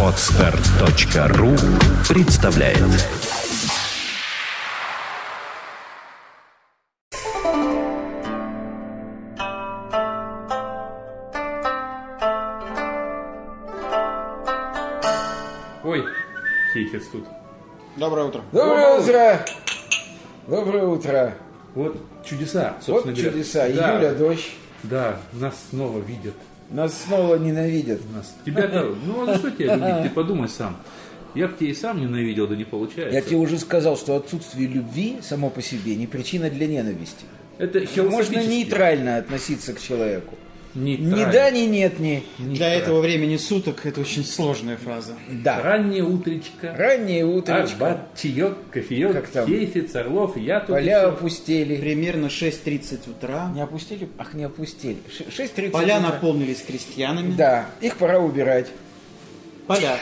Отстар.ру представляет Ой, хейфец тут. Доброе утро. Доброе утро! Доброе утро! Вот чудеса, Вот собственно говоря. чудеса. Да, Июля, дождь. Да, нас снова видят. Нас снова ненавидят. Нас. Тебя-то, ну а за что тебя любить? Ты подумай сам. Я бы тебя и сам ненавидел, да не получается. Я тебе уже сказал, что отсутствие любви само по себе не причина для ненависти. Это Можно нейтрально относиться к человеку. Нейтрально. Ни да, ни нет, ни Для этого времени суток это очень сложная фраза. да. Раннее утречко. Раннее утречко. Арбат, чаек, кофеек, Как там? хейфец, Орлов, я тут. Поля еще. опустели. Примерно 6.30 утра. Не опустили? Ах, не опустили. Ш- 6.30 Поля утра. наполнились крестьянами. Да, их пора убирать. Поля.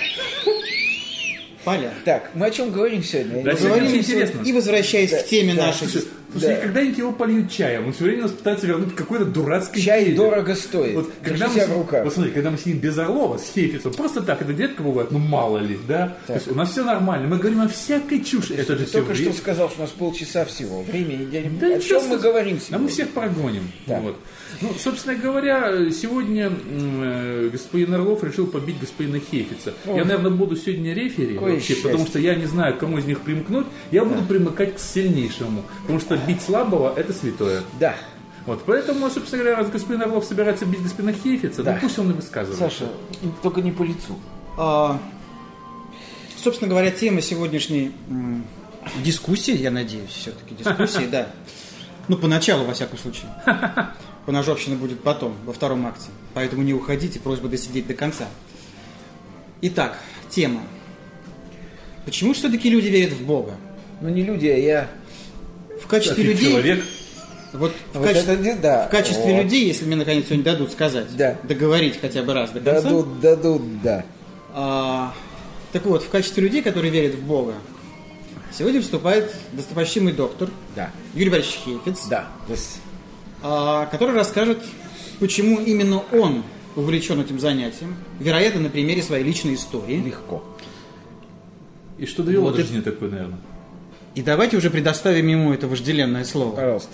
Поля. Так, мы о чем говорим сегодня? Да, не сегодня очень интересно. И возвращаясь к теме да, нашей. Слушай, слушай, Да. когда-нибудь его польют чаем, он все время нас пытается вернуть какой-то дурацкой Чай теме. дорого стоит. Вот когда мы, в руках. вот смотри, когда мы сидим без Орлова, с Хейфицем, просто так, это редко бывает, ну мало ли, да? То есть у нас все нормально, мы говорим о всякой чуши. Это же Ты все только что сказал, что у нас полчаса всего. Время и Да О чем мы говорим Да сегодня? мы всех прогоним. Да. Вот. Ну, собственно говоря, сегодня э, господин Орлов решил побить господина Хейфица. Я, наверное, буду сегодня рефери Какое вообще, счастье. потому что я не знаю, к кому из них примкнуть. Я буду примыкать к сильнейшему, потому что бить слабого – это святое. Да. Вот, поэтому, собственно говоря, раз господин Орлов собирается бить господина Хейфица, Да. ну пусть он и высказывает. Саша, только не по лицу. А, собственно говоря, тема сегодняшней м, дискуссии, я надеюсь, все-таки дискуссии, да. Ну, поначалу, во всяком случае. Поножовщина будет потом, во втором акте. Поэтому не уходите, просьба досидеть до конца. Итак, тема. Почему все-таки люди верят в Бога? Ну не люди, а я. В качестве людей... человек, Вот в, Вот качестве, это не- да. в качестве Вот. людей, если мне наконец сегодня дадут сказать, Да. договорить хотя бы раз до конца. Дадут, дадут, да. А, так вот, в качестве людей, которые верят в Бога, сегодня выступает достопочтимый доктор Да. Юрий Борисович Хейфиц, Да. А, который расскажет, почему именно он увлечен этим занятием, вероятно, на примере своей личной истории. легко. и что довело Вот до жизни такой, наверное. И давайте уже предоставим ему это вожделенное слово. Пожалуйста.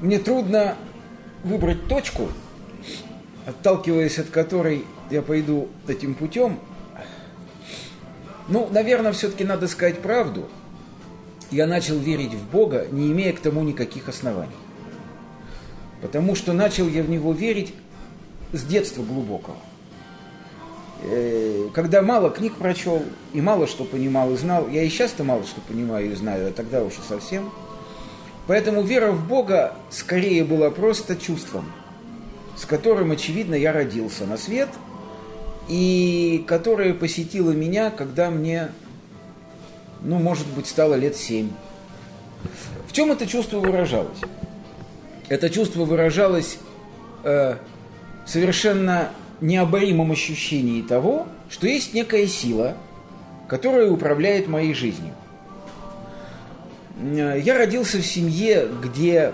Мне трудно выбрать точку, отталкиваясь от которой я пойду этим путем. Ну, наверное, все-таки надо сказать правду. Я начал верить в Бога, не имея к тому никаких оснований. Потому что начал я в Него верить с детства глубокого. Э, Когда мало книг прочел и мало что понимал и знал, я и сейчас-то мало что понимаю и знаю, а тогда уж совсем. Поэтому вера в Бога скорее была просто чувством, с которым, очевидно, я родился на свет, и которое посетило меня, когда мне, ну, может быть, стало лет семь. В чем это чувство выражалось? Это чувство выражалось э, совершенно необоримом ощущении того, что есть некая сила, которая управляет моей жизнью. Э, Я родился в семье, где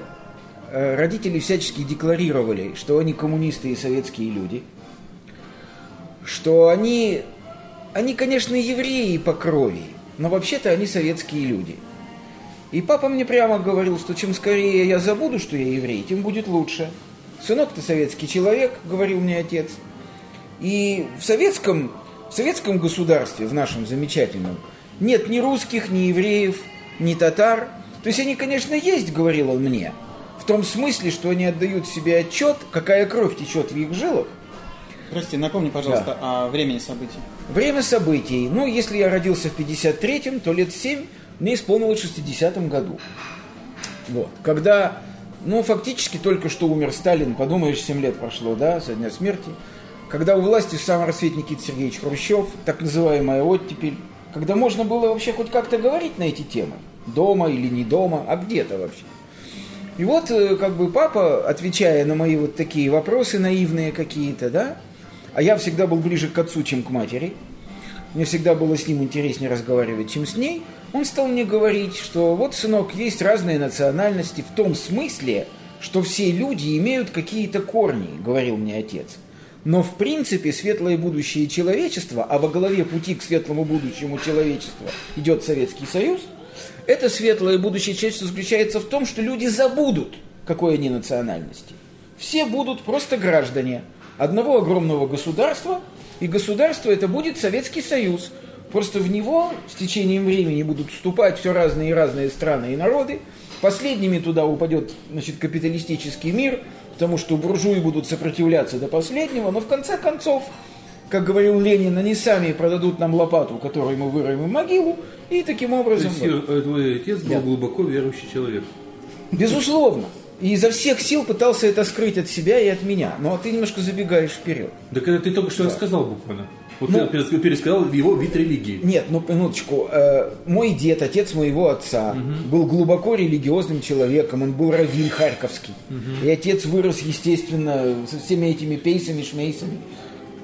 э, родители всячески декларировали, что они коммунисты и советские люди, что они, они, конечно, евреи по крови, но вообще-то они советские люди. И папа мне прямо говорил, что чем скорее я забуду, что я еврей, тем будет лучше. Сынок, ты советский человек, говорил мне отец. И в советском, в советском государстве, в нашем замечательном, нет ни русских, ни евреев, ни татар. То есть они, конечно, есть, говорил он мне, в том смысле, что они отдают себе отчет, какая кровь течет в их жилах. Прости, напомни, пожалуйста, о времени событий. Время событий. Ну, если я родился в 53-м, то лет 7 мне исполнилось в 60-м году. Вот. Когда, ну, фактически только что умер Сталин, подумаешь, 7 лет прошло, да, со дня смерти. Когда у власти в самом рассвете Никита Сергеевич Хрущев, так называемая оттепель, когда можно было вообще хоть как-то говорить на эти темы, дома или не дома, а где-то вообще. И вот, э, как бы папа, отвечая на мои вот такие вопросы наивные какие-то, да, а я всегда был ближе к отцу, чем к матери, мне всегда было с ним интереснее разговаривать, чем с ней, он стал мне говорить, что вот, сынок, есть разные национальности в том смысле, что все люди имеют какие-то корни, говорил мне отец. Но в принципе светлое будущее человечества, а во главе пути к светлому будущему человечества идет Советский Союз, это светлое будущее человечества заключается в том, что люди забудут, какой они национальности. Все будут просто граждане одного огромного государства, и государство это будет Советский Союз. Просто в него с течением времени будут вступать все разные и разные страны и народы. Последними туда упадет значит, капиталистический мир, потому что буржуи будут сопротивляться до последнего, но в конце концов, как говорил Ленин, они сами продадут нам лопату, которой мы выроем могилу, и таким То образом... есть э, твой отец был Да. глубоко верующий человек. Безусловно. И изо всех сил пытался это скрыть от себя и от меня. Но ты немножко забегаешь вперед. Да когда ты только что рассказал буквально. Вот Ну- ты перес- пересказал его вид религии. Нет, ну минуточку. Э, мой дед, отец моего отца, был глубоко религиозным человеком. Он был раввин харьковский. И отец вырос, естественно, со всеми этими пейсами, шмейсами.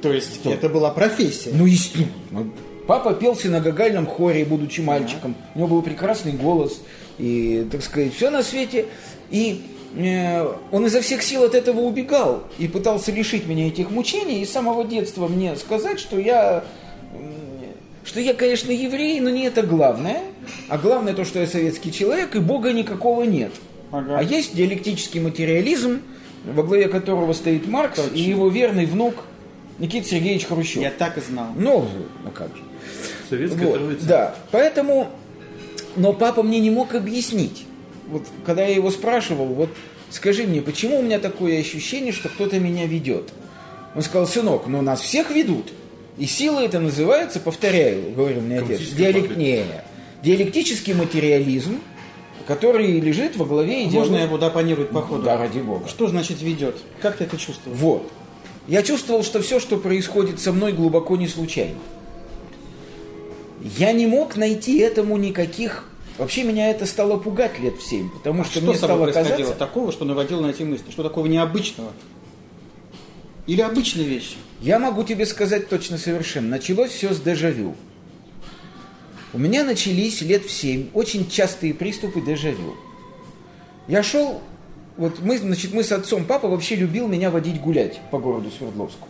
То есть это была профессия. Ну, естественно. Папа пел в синагогальном хоре, будучи мальчиком. У него был прекрасный голос. И, так сказать, все на свете. И он изо всех сил от этого убегал. И пытался лишить меня этих мучений. И с самого детства мне сказать, что я... Что я, конечно, еврей, но не это главное. А главное то, что я советский человек, и Бога никакого нет. Ага. А есть диалектический материализм, во главе которого стоит Маркс и его верный внук Никита Сергеевич Хрущев. Я так и знал. Ну, ну как же. Советская Вот, троица. да, поэтому, но папа мне не мог объяснить. Вот когда я его спрашивал, вот скажи мне, почему у меня такое ощущение, что кто-то меня ведет? Он сказал, сынок, ну нас всех ведут. И сила это называется, повторяю, говорил мне отец, Коммунистическая диалек... партия. не, диалектический материализм, который лежит во главе идеологии. Можно я буду оппонировать по ходу? Да, ради бога. Что значит ведет? Как ты это чувствуешь? Вот. Я чувствовал, что все, что происходит со мной, глубоко не случайно. Я не мог найти этому никаких... Вообще меня это стало пугать лет в семь, потому А что, что мне стало казаться... такого, что наводило на эти мысли? Что такого необычного? Или обычные вещи? Я могу тебе сказать точно совершенно. Началось все с дежавю. У меня начались лет в семь очень частые приступы дежавю. Я шел, вот мы, значит, мы с отцом, папа вообще любил меня водить гулять по городу Свердловску.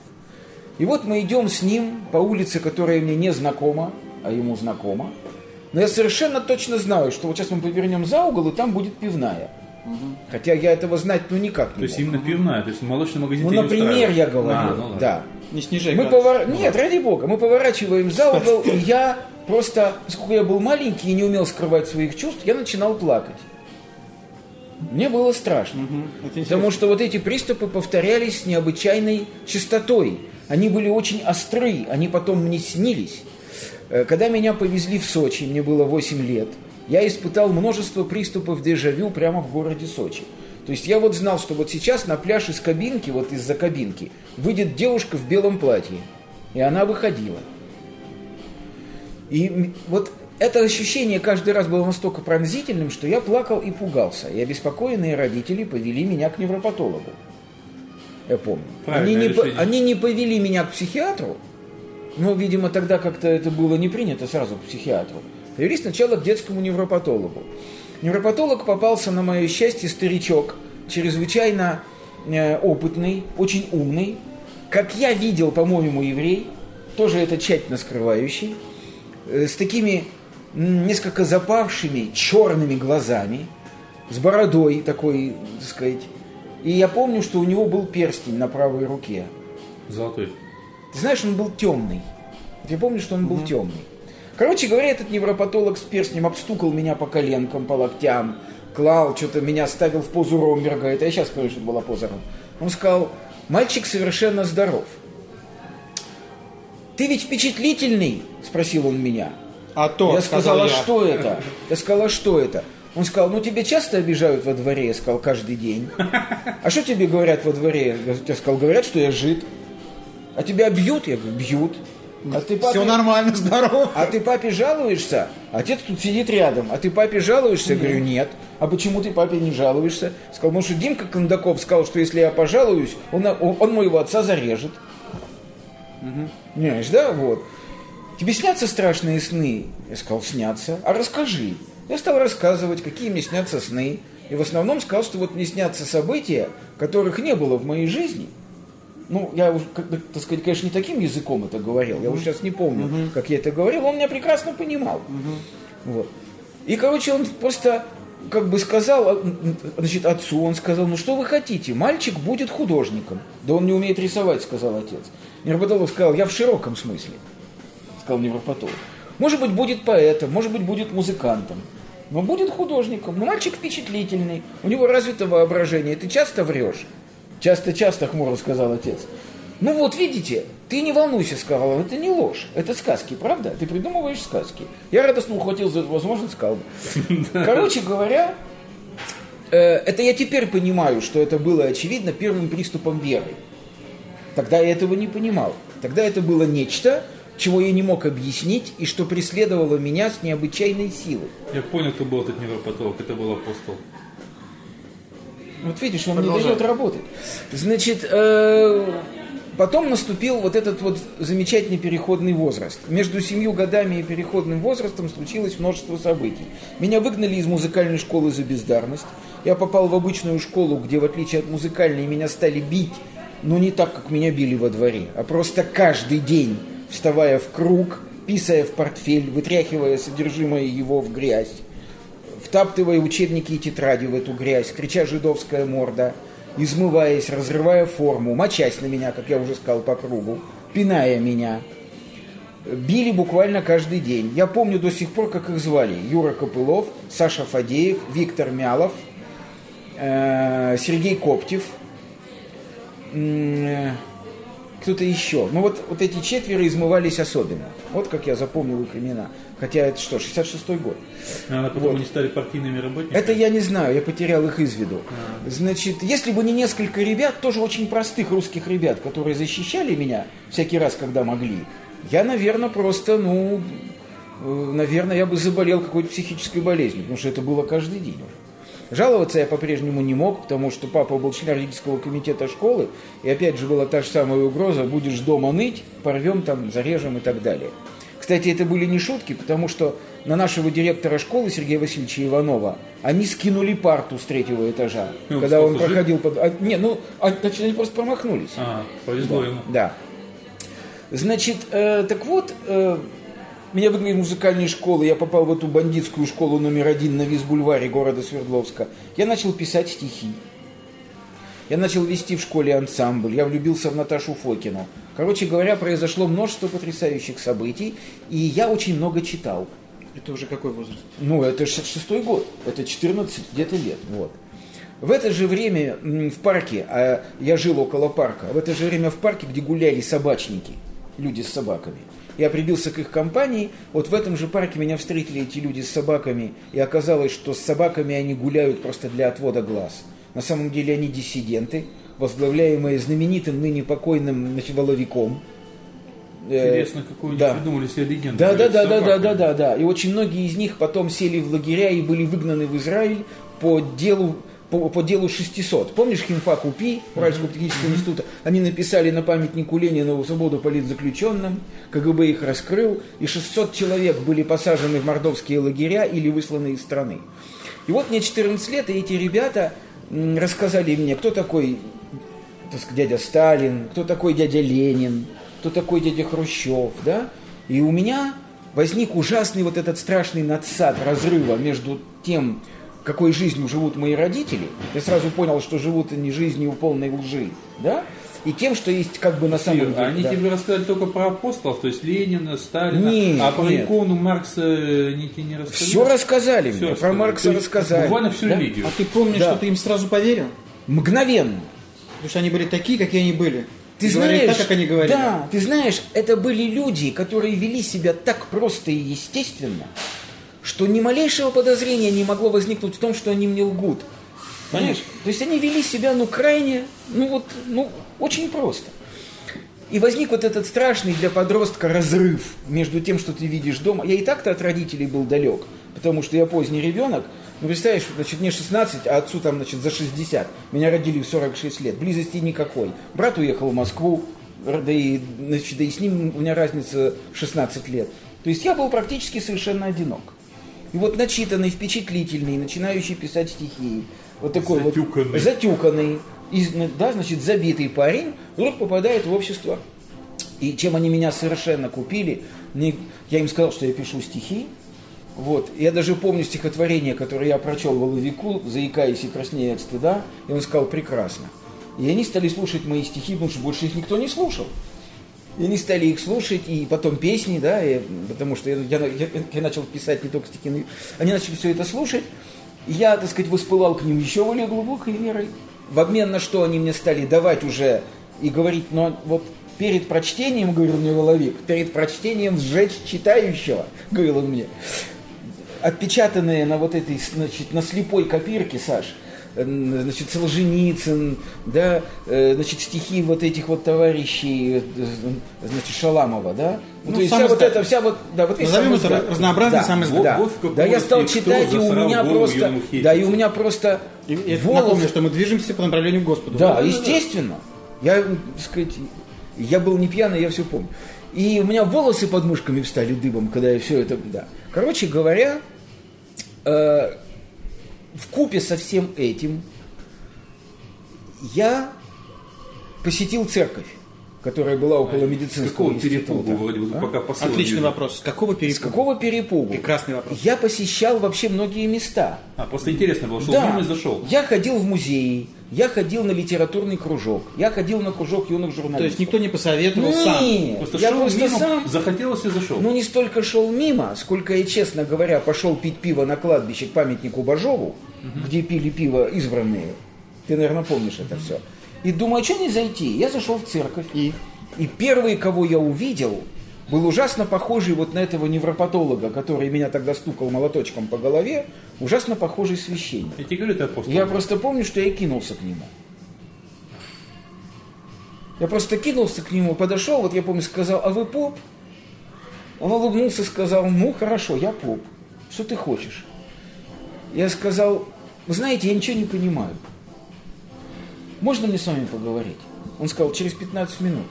И вот мы идем с ним по улице, которая мне не знакома, а ему знакома. Но я совершенно точно знаю, что вот сейчас мы повернем за угол, и там будет пивная. Хотя я этого знать ну никак не То есть мог. именно пивная, то есть молочный магазин Ну, например, я говорю, А, ну ладно. да. Не снижай Мы повор... Нет, ради бога, мы поворачиваем за угол, и я просто, поскольку я был маленький и не умел скрывать своих чувств, я начинал плакать. Мне было страшно. Интересно. Потому что вот эти приступы повторялись с необычайной частотой. Они были очень остры, они потом мне снились. Э, Когда меня повезли в Сочи, мне было 8 лет, я испытал множество приступов дежавю прямо в городе Сочи. То есть я вот знал, что вот сейчас на пляж из кабинки, вот из-за кабинки, выйдет девушка в белом платье. И она выходила. И вот это ощущение каждый раз было настолько пронзительным, что я плакал и пугался. И обеспокоенные родители повели меня к невропатологу. Я помню. Они не, решение. они не повели меня к психиатру, но, видимо, тогда как-то это было не принято сразу к психиатру. Повели сначала к детскому невропатологу. Невропатолог попался, на мое счастье, старичок, чрезвычайно э, опытный, очень умный, как я видел, по-моему, еврей, тоже это тщательно скрывающий, э, с такими несколько запавшими черными глазами, с бородой такой, так сказать. И я помню, что у него был перстень на правой руке. Золотой. Ты знаешь, он был темный. Я помню, что он был темный. Короче говоря, этот невропатолог с перстнем обстукал меня по коленкам, по локтям, клал, что-то меня ставил в позу Ромберга. Это я сейчас понимаю, что была поза Ромберга. Он сказал, мальчик совершенно здоров. Ты ведь впечатлительный? Спросил он меня. А то, я сказал, а я. что это? Я сказал, а что это? Он сказал, ну тебя часто обижают во дворе? Я сказал, каждый день. А что тебе говорят во дворе? Я сказал, говорят, что я жид. А тебя бьют? Я говорю, бьют. А ты папе, Все нормально, здорово. а ты папе жалуешься? Отец тут сидит рядом. А ты папе жалуешься? Я говорю, нет. А почему ты папе не жалуешься? Сказал, потому что Димка Кондаков сказал, что если я пожалуюсь, он, он, моего отца зарежет. Понимаешь, да? Вот. Тебе снятся страшные сны? Я сказал, снятся. А расскажи. Я стал рассказывать, какие мне снятся сны. И в основном сказал, что вот мне снятся события, которых не было в моей жизни. Ну, я уже, так сказать, конечно, не таким языком это говорил. Я уже сейчас не помню, как я это говорил. Он меня прекрасно понимал. Вот. И, короче, он просто как бы сказал, а, значит, отцу, он сказал, ну что вы хотите, мальчик будет художником. Да он не умеет рисовать, сказал отец. Невропатолог сказал, я в широком смысле, сказал невропатолог. Может быть, будет поэтом, может быть, будет музыкантом, но будет художником. Но мальчик впечатлительный, у него развито воображение. Ты часто врешь? Часто-часто, хмуро сказал отец. Ну вот, видите, ты не волнуйся, сказал это не ложь, это сказки, правда? Ты придумываешь сказки. Я радостно ухватил за эту возможность, сказал. Короче говоря, э, это я теперь понимаю, что это было, очевидно, первым приступом веры. Тогда я этого не понимал. Тогда это было нечто, чего я не мог объяснить, и что преследовало меня с необычайной силой. Я понял, кто был этот невропатолог, это был апостол. Вот видишь, он не дает работать. Значит, э, потом наступил вот этот вот замечательный переходный возраст. Между семью годами и переходным возрастом случилось множество событий. Меня выгнали из музыкальной школы за бездарность. Я попал в обычную школу, где, в отличие от музыкальной, меня стали бить, но не так, как меня били во дворе, а просто каждый день, вставая в круг, писая в портфель, вытряхивая содержимое его в грязь втаптывая учебники и тетради в эту грязь, крича «жидовская морда», измываясь, разрывая форму, мочась на меня, как я уже сказал, по кругу, пиная меня. Били буквально каждый день. Я помню до сих пор, как их звали. Юра Копылов, Саша Фадеев, Виктор Мялов, э, Сергей Коптев, э, кто-то еще. Ну вот, вот эти четверо измывались особенно. Вот как я запомнил их имена. Хотя это что, 66-й год. А потом вот. они стали партийными работниками? Это я не знаю, я потерял их из виду. А. Значит, если бы не несколько ребят, тоже очень простых русских ребят, которые защищали меня всякий раз, когда могли, я, наверное, просто, ну, э, наверное, я бы заболел какой-то психической болезнью, потому что это было каждый день уже. Жаловаться я по-прежнему не мог, потому что папа был член родительского комитета школы, и опять же была та же самая угроза, будешь дома ныть, порвем там, зарежем и так далее. Кстати, это были не шутки, потому что на нашего директора школы Сергея Васильевича Иванова они скинули парту с третьего этажа, ну, когда он проходил под... А, не, ну, а, значит, они просто промахнулись. А, повезло да, ему. Да. Значит, э, так вот, э, меня выгнали из музыкальной школы, я попал в эту бандитскую школу номер один на Визбульваре города Свердловска. Я начал писать стихи. Я начал вести в школе ансамбль, я влюбился в Наташу Фокину. Короче говоря, произошло множество потрясающих событий, и я очень много читал. Это уже какой возраст? Ну, это 66-й год, это 14 где-то лет, вот. В это же время в парке, а я жил около парка, в это же время в парке, где гуляли собачники, люди с собаками, я прибился к их компании, вот в этом же парке меня встретили эти люди с собаками, и оказалось, что с собаками они гуляют просто для отвода глаз – на самом деле они диссиденты, возглавляемые знаменитым ныне покойным значит, Воловиком. Э, Интересно, какую да. придумали себе легенду. Да, да, да, да, да, да, да, да. И очень многие из них потом сели в лагеря и были выгнаны в Израиль по делу по, по делу 600. Помнишь химфак УПИ, Уральского технического института? Они написали на памятнику Ленина свободу политзаключенным, КГБ их раскрыл, и 600 человек были посажены в мордовские лагеря или высланы из страны. И вот мне 14 лет, и эти ребята рассказали мне, кто такой так дядя Сталин, кто такой дядя Ленин, кто такой дядя Хрущев, да? И у меня возник ужасный вот этот страшный надсад разрыва между тем, какой жизнью живут мои родители. Я сразу понял, что живут они жизнью полной лжи, да? И тем, что есть как бы на самом деле. Они да. тебе рассказали только про апостолов, то есть Ленина, Сталина, нет, а про нет. икону Маркса не, не рассказали? Все рассказали Все мне, рассказали. про Маркса есть, рассказали. Буквально всю да? религию. А ты помнишь, да. что ты им сразу поверил? Мгновенно. Потому что они были такие, какие они были. Ты знаешь, так, как они говорили. Да, ты знаешь, это были люди, которые вели себя так просто и естественно, что ни малейшего подозрения не могло возникнуть в том, что они мне лгут. Понимаешь? То есть они вели себя, ну, крайне, ну, вот, ну, очень просто. И возник вот этот страшный для подростка разрыв между тем, что ты видишь дома. Я и так-то от родителей был далек, потому что я поздний ребенок. Ну, представляешь, значит, мне 16, а отцу там, значит, за 60. Меня родили в 46 лет. Близости никакой. Брат уехал в Москву, да и, значит, да и с ним у меня разница в 16 лет. То есть я был практически совершенно одинок. И вот начитанный, впечатлительный, начинающий писать стихи, вот такой Затюканный. вот затюканный, из- да, значит, забитый парень, вдруг попадает в общество. И чем они меня совершенно купили, мне- я им сказал, что я пишу стихи, вот. Я даже помню стихотворение, которое я прочел воловику, заикаясь и краснея от стыда, и он сказал прекрасно. И они стали слушать мои стихи, потому что больше их никто не слушал. И они стали их слушать, и потом песни, да, и- потому что я, я- я- я начал писать не только стихи, но и они начали все это слушать. Я, так сказать, воспылал к ним еще более глубокой верой. В обмен на что они мне стали давать уже и говорить, но вот перед прочтением, говорил мне Воловик, перед прочтением сжечь читающего, говорил он мне отпечатанные на вот этой, значит, на слепой копирке, Саш, значит, Солженицын, да, э, значит, стихи вот этих вот товарищей, э, значит, Шаламова, да, Ну, то есть вся вот это, вся вот, да, вот Назовем это разнообразный да, сам издат. Да, да, я стал читать, и у меня просто, да, и у меня просто И, волосы- напомню, что мы движемся по направлению к Господу. да, естественно. Я, так сказать, я был не пьяный, я все помню. И у меня волосы под мышками встали дыбом, когда я все это, да. Короче говоря, э, в купе со всем этим я посетил церковь, которая была около С медицинского какого института. перепугу вроде бы А? пока посыл Отличный вижу. вопрос. С какого перепуга? С какого перепугу? Прекрасный вопрос. Я посещал вообще многие места. А, просто интересно было, шел Да. мимо и зашел. Я ходил в музеи, я ходил на литературный кружок, я ходил на кружок юных журналистов. То есть никто не посоветовал сам. Нет, Просто я шел просто мимо, сам, захотелось и зашел. ну не столько шел мимо, сколько я, честно говоря, пошел пить пиво на кладбище к памятнику Бажову, где пили пиво избранные. Ты, наверное, помнишь это все. И думаю, а что не зайти? Я зашел в церковь. И? И первый, кого я увидел, был ужасно похожий вот на этого невропатолога, который меня тогда стукал молоточком по голове, ужасно похожий священник. Я тебе говорю, ты апостол. Я просто помню, что я кинулся к нему. Я просто кинулся к нему, подошел, вот я помню, сказал, а вы поп? Он улыбнулся, сказал, ну хорошо, я поп. Что ты хочешь? Я сказал, вы знаете, я ничего не понимаю. Можно мне с вами поговорить? Он сказал, через 15 минут.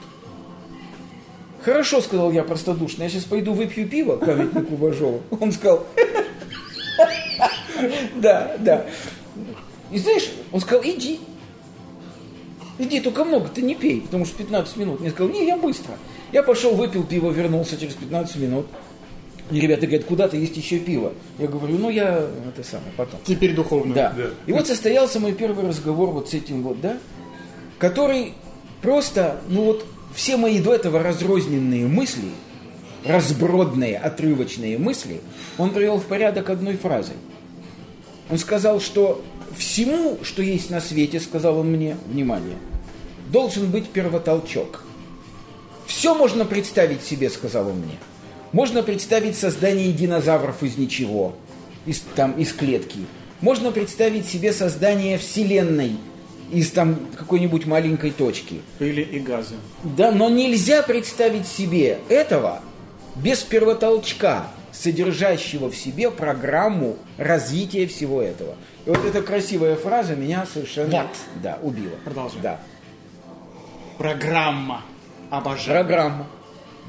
Хорошо, сказал я простодушно, я сейчас пойду выпью пиво к памятнику Бажову. Он сказал, да, да. И знаешь, он сказал, иди. Иди, только много, ты не пей, потому что 15 минут. Я сказал, не, я быстро. Я пошел, выпил пиво, вернулся через 15 минут. И ребята говорят, куда-то есть еще пиво. Я говорю, ну я это самое, потом. Теперь духовно. Да. Да. И вот состоялся мой первый разговор вот с этим вот, да, который просто, ну вот, все мои до этого разрозненные мысли, разбродные, отрывочные мысли, он привел в порядок одной фразой. Он сказал, что всему, что есть на свете, сказал он мне, внимание, должен быть первотолчок. Все можно представить себе, сказал он мне. Можно представить создание динозавров из ничего, из, там, из клетки. Можно представить себе создание Вселенной из там какой-нибудь маленькой точки. Пыли и газы. Да, но нельзя представить себе этого без первотолчка, содержащего в себе программу развития всего этого. И вот эта красивая фраза меня совершенно Вот. да, убила. Продолжай. Да. Программа. Обожаю. Программа.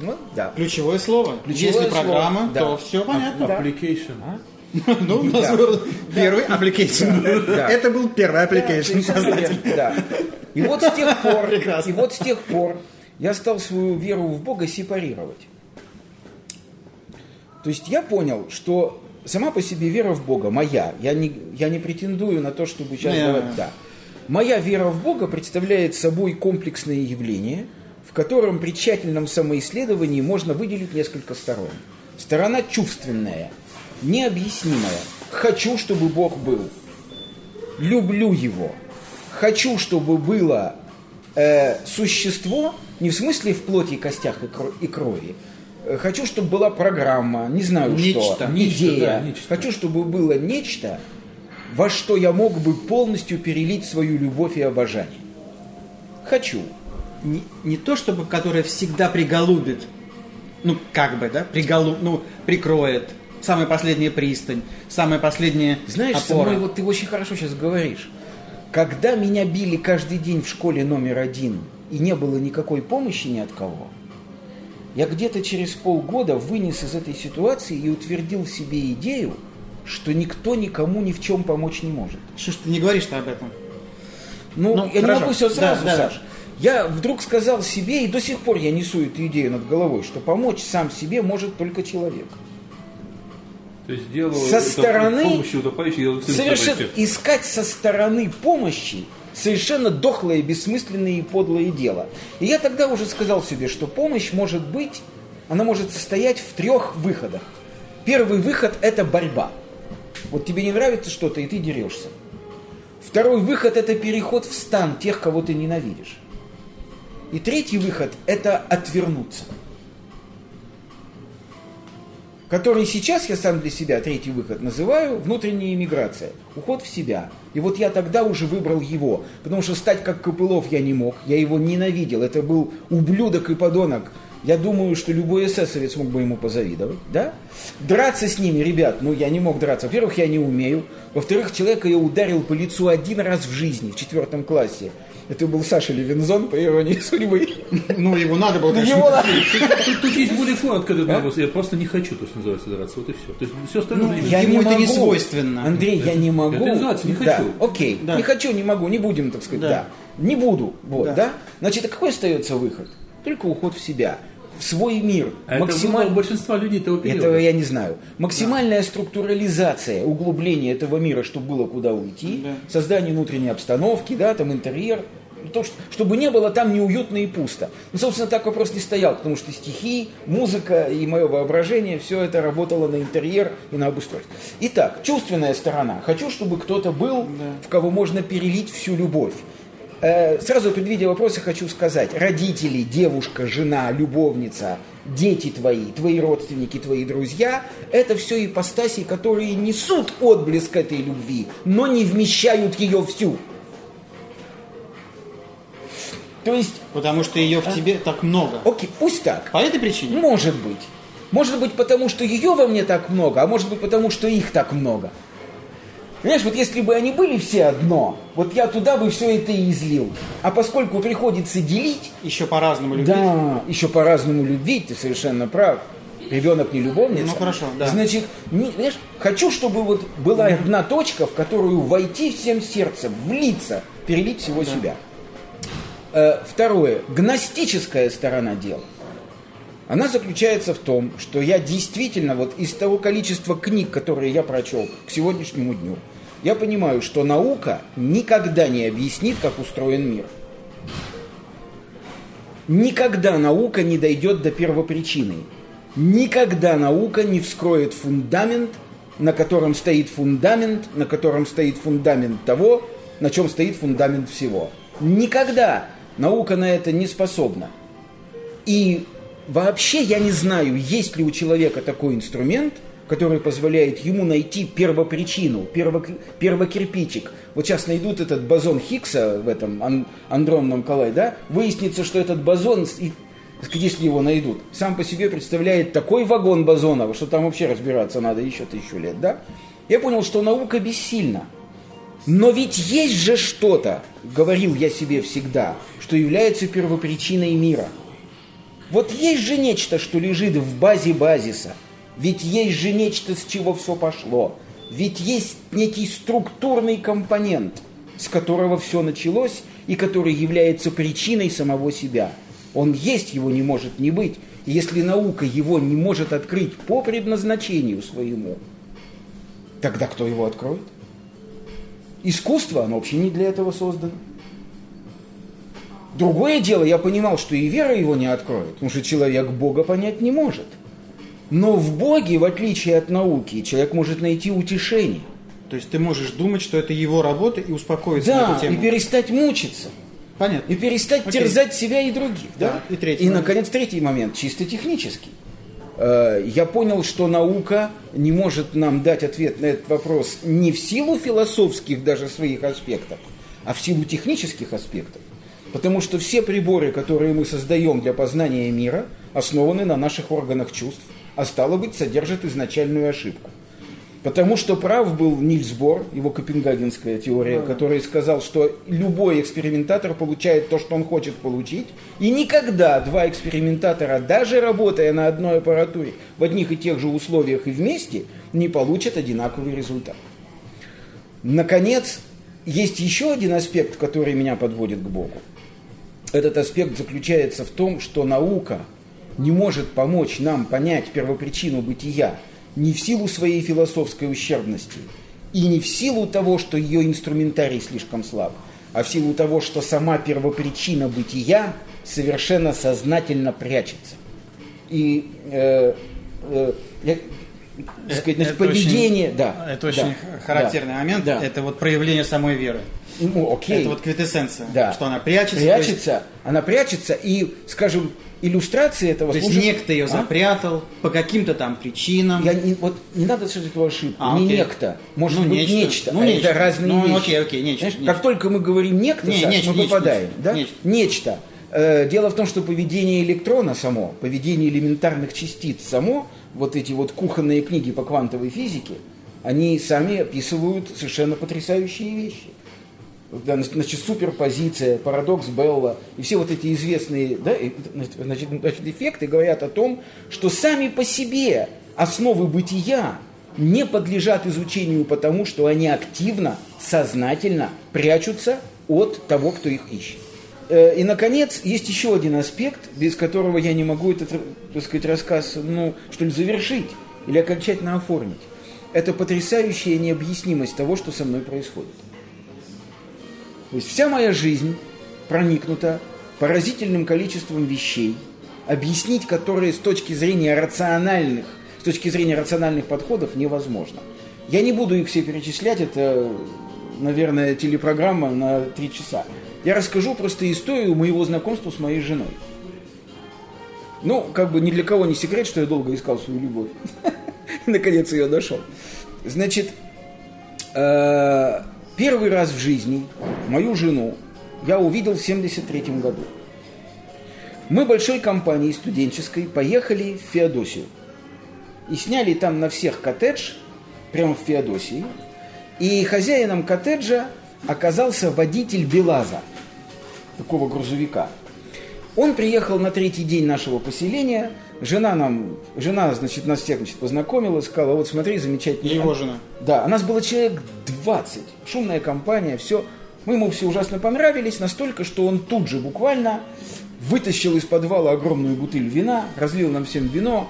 Ну, да. Ключевое слово. Ключевое Если слово, программа, да. то все понятно. Application. Ну, у нас был первый application. Это был первый application. Да. И вот с тех пор, и вот с тех пор я стал свою веру в Бога сепарировать. То есть я понял, что сама по себе вера в Бога моя, я не, я не претендую на то, чтобы сейчас Не. говорить, да. Моя вера в Бога представляет собой комплексное явление, в котором при тщательном самоисследовании можно выделить несколько сторон. Сторона чувственная, необъяснимая. Хочу, чтобы Бог был люблю его. Хочу, чтобы было э, существо, не в смысле в плоти, костях и, кро- и крови. Э, Хочу, чтобы была программа, не знаю Нечто. что, Нечто, идея. да, нечто. Хочу, чтобы было нечто, во что я мог бы полностью перелить свою любовь и обожание. Хочу. Не, не то, чтобы которое всегда приголубит, ну, как бы, да, приголу, ну, прикроет, самая последняя пристань, самая последняя Знаешь, опора. мной вот ты очень хорошо сейчас говоришь. Когда меня били каждый день в школе номер один, и не было никакой помощи ни от кого, я где-то через полгода вынес из этой ситуации и утвердил в себе идею, что никто никому ни в чем помочь не может. Что ж ты не говоришь-то об этом? Ну, Ну, я не хорошо. могу все сразу, Да, да, Саш. Я вдруг сказал себе, и до сих пор я несу эту идею над головой, что помочь сам себе может только человек. То есть дело Со стороны помощи утопающих, Совершенно искать со стороны помощи совершенно дохлое, бессмысленное и подлое дело. И я тогда уже сказал себе, что помощь может быть, она может состоять в трех выходах. Первый выход – это борьба. Вот тебе не нравится что-то, и ты дерешься. Второй выход – это переход в стан тех, кого ты ненавидишь. И третий выход – это отвернуться. Который сейчас я сам для себя, третий выход, называю внутренняя иммиграция. Уход в себя. И вот я тогда уже выбрал его. Потому что стать как Копылов я не мог. Я его ненавидел. Это был ублюдок и подонок. Я думаю, что любой эсэсовец мог бы ему позавидовать, да? Драться с ними, ребят, ну я не мог драться. Во-первых, я не умею. Во-вторых, человека я ударил по лицу один раз в жизни, в четвертом классе. Это был Саша Левинзон, по иронии судьбы. Ну, его надо было, конечно, Его надо- Тут, тут есть более коротко вопрос. Я просто не хочу, то, что называется, драться. Вот и все. То есть все остальное... Ну, я- не- Ему это не свойственно. Андрей, я не могу. Это называется «не Да, хочу». окей. Да. Не хочу, не могу, не будем, так сказать, да. Да. Не буду. Вот, да. Да. Значит, а какой остается выход? Только уход в себя. В свой мир. А это выбор большинства людей того периода. Этого я не знаю. Максимальная структурализация, углубление этого мира, чтобы было куда уйти, Да. создание внутренней обстановки, да, там интерьер, то, что- чтобы не было там неуютно и пусто. Ну, собственно, так вопрос не стоял, потому что стихи, музыка и мое воображение, все это работало на интерьер и на обустройство. Итак, чувственная сторона. Хочу, чтобы кто-то был, в кого можно перелить всю любовь. Э, Сразу предвидя вопросы, хочу сказать. Родители, девушка, жена, любовница, дети твои, твои родственники, твои друзья – это все ипостаси, которые несут отблеск этой любви, но не вмещают ее всю. То есть, Потому что ее в тебе так много. окей, пусть так. По этой причине? Может быть. Может быть, потому что ее во мне так много, а может быть, потому что их так много. Понимаешь, вот если бы они были все одно, вот я туда бы все это и излил. А поскольку приходится делить, Еще по-разному любить. да, еще по-разному любить, ты совершенно прав. Ребенок не любовница. Ну, хорошо, да. Значит, не, знаешь, хочу, чтобы вот была одна точка, в которую войти всем сердцем, влиться, перелить всего себя. Э, второе. Гностическая сторона дела. Она заключается в том, что я действительно вот из того количества книг, которые я прочел к сегодняшнему дню, я понимаю, что наука никогда не объяснит, как устроен мир. Никогда наука не дойдет до первопричины. Никогда наука не вскроет фундамент, на котором стоит фундамент, на котором стоит фундамент того, на чем стоит фундамент всего. Никогда наука на это не способна. И вообще я не знаю, есть ли у человека такой инструмент, который позволяет ему найти первопричину, перво, первокирпичик. Вот сейчас найдут этот бозон Хиггса в этом ан- андронном коллайде, да? выяснится, что этот бозон, и, если его найдут, сам по себе представляет такой вагон бозона, что там вообще разбираться надо еще тысячу лет, да? Я понял, что наука бессильна. Но ведь есть же что-то, говорил я себе всегда, что является первопричиной мира. Вот есть же нечто, что лежит в базе базиса. Ведь есть же нечто, с чего все пошло. Ведь есть некий структурный компонент, с которого все началось и который является причиной самого себя. Он есть, его не может не быть. Если наука его не может открыть по предназначению своему, тогда кто его откроет? Искусство, оно вообще не для этого создано. Другое дело, я понимал, что и вера его не откроет, потому что человек Бога понять не может. Но в Боге, в отличие от науки, человек может найти утешение. То есть ты можешь думать, что это его работа и успокоиться на Да, эту и тему. перестать мучиться. Понятно. И перестать Окей. терзать себя и других. Да? Да, и третий и момент. наконец, третий момент, чисто технический. Э, Я понял, что наука не может нам дать ответ на этот вопрос не в силу философских даже своих аспектов, а в силу технических аспектов. Потому что все приборы, которые мы создаем для познания мира, основаны на наших органах чувств, а стало быть, содержат изначальную ошибку. Потому что прав был Нильс Бор, его копенгагенская теория, который сказал, что любой экспериментатор получает то, что он хочет получить. И никогда два экспериментатора, даже работая на одной аппаратуре, в одних и тех же условиях и вместе, не получат одинаковый результат. Наконец, есть еще один аспект, который меня подводит к Богу. Этот аспект заключается в том, что наука не может помочь нам понять первопричину бытия – не в силу своей философской ущербности и не в силу того, что ее инструментарий слишком слаб, а в силу того, что сама первопричина бытия совершенно сознательно прячется. И э, э, я, Э, сказать, значит, это поведение, очень, да. Это очень да, характерный да, момент. да. Это вот проявление самой веры. Ну, окей. Это вот квитэссенция. Да. Что она прячется. Прячется, она прячется, и, скажем, иллюстрации этого То есть, служат- некто ее А? запрятал по каким-то там причинам. Я не, вот не надо совершать эту ошибку. А, не окей. некто. Может Ну, быть нечто. нечто. Ну, а нечто. Это разные Ну, вещи. окей, окей, нечто, Знаешь, нечто. Как только мы говорим некто, Не, Саш, нечто, мы нечто, попадаем. нечто, да? нечто. Нечто. Э, Дело в том, что поведение электрона само, поведение элементарных частиц само, вот эти вот кухонные книги по квантовой физике, они сами описывают совершенно потрясающие вещи. Значит, суперпозиция, парадокс Белла и все вот эти известные да, значит, значит, эффекты говорят о том, что сами по себе основы бытия не подлежат изучению потому, что они активно, сознательно прячутся от того, кто их ищет. Э, И, наконец, есть еще один аспект, без которого я не могу этот, так сказать, рассказ, ну, что ли, завершить или окончательно оформить. Это потрясающая необъяснимость того, что со мной происходит. То есть вся моя жизнь проникнута поразительным количеством вещей, объяснить которые с точки зрения рациональных, с точки зрения рациональных подходов невозможно. Я не буду их все перечислять, это, наверное, телепрограмма на три часа. Я расскажу просто историю моего знакомства с моей женой. Ну, как бы ни для кого не секрет, что я долго искал свою любовь. Наконец ее нашел. Значит, э, первый раз в жизни мою жену я увидел в 73 году. Мы большой компанией студенческой поехали в Феодосию. И сняли там на всех коттедж, прямо в Феодосии. И хозяином коттеджа оказался водитель Белаза, такого грузовика. Он приехал на третий день нашего поселения. Жена нам, жена, значит, нас всех значит, познакомила, сказала, вот смотри, замечательно. Его жена. Да, у нас было человек 20, шумная компания, все. Мы ему все ужасно понравились, настолько, что он тут же буквально вытащил из подвала огромную бутыль вина, разлил нам всем вино.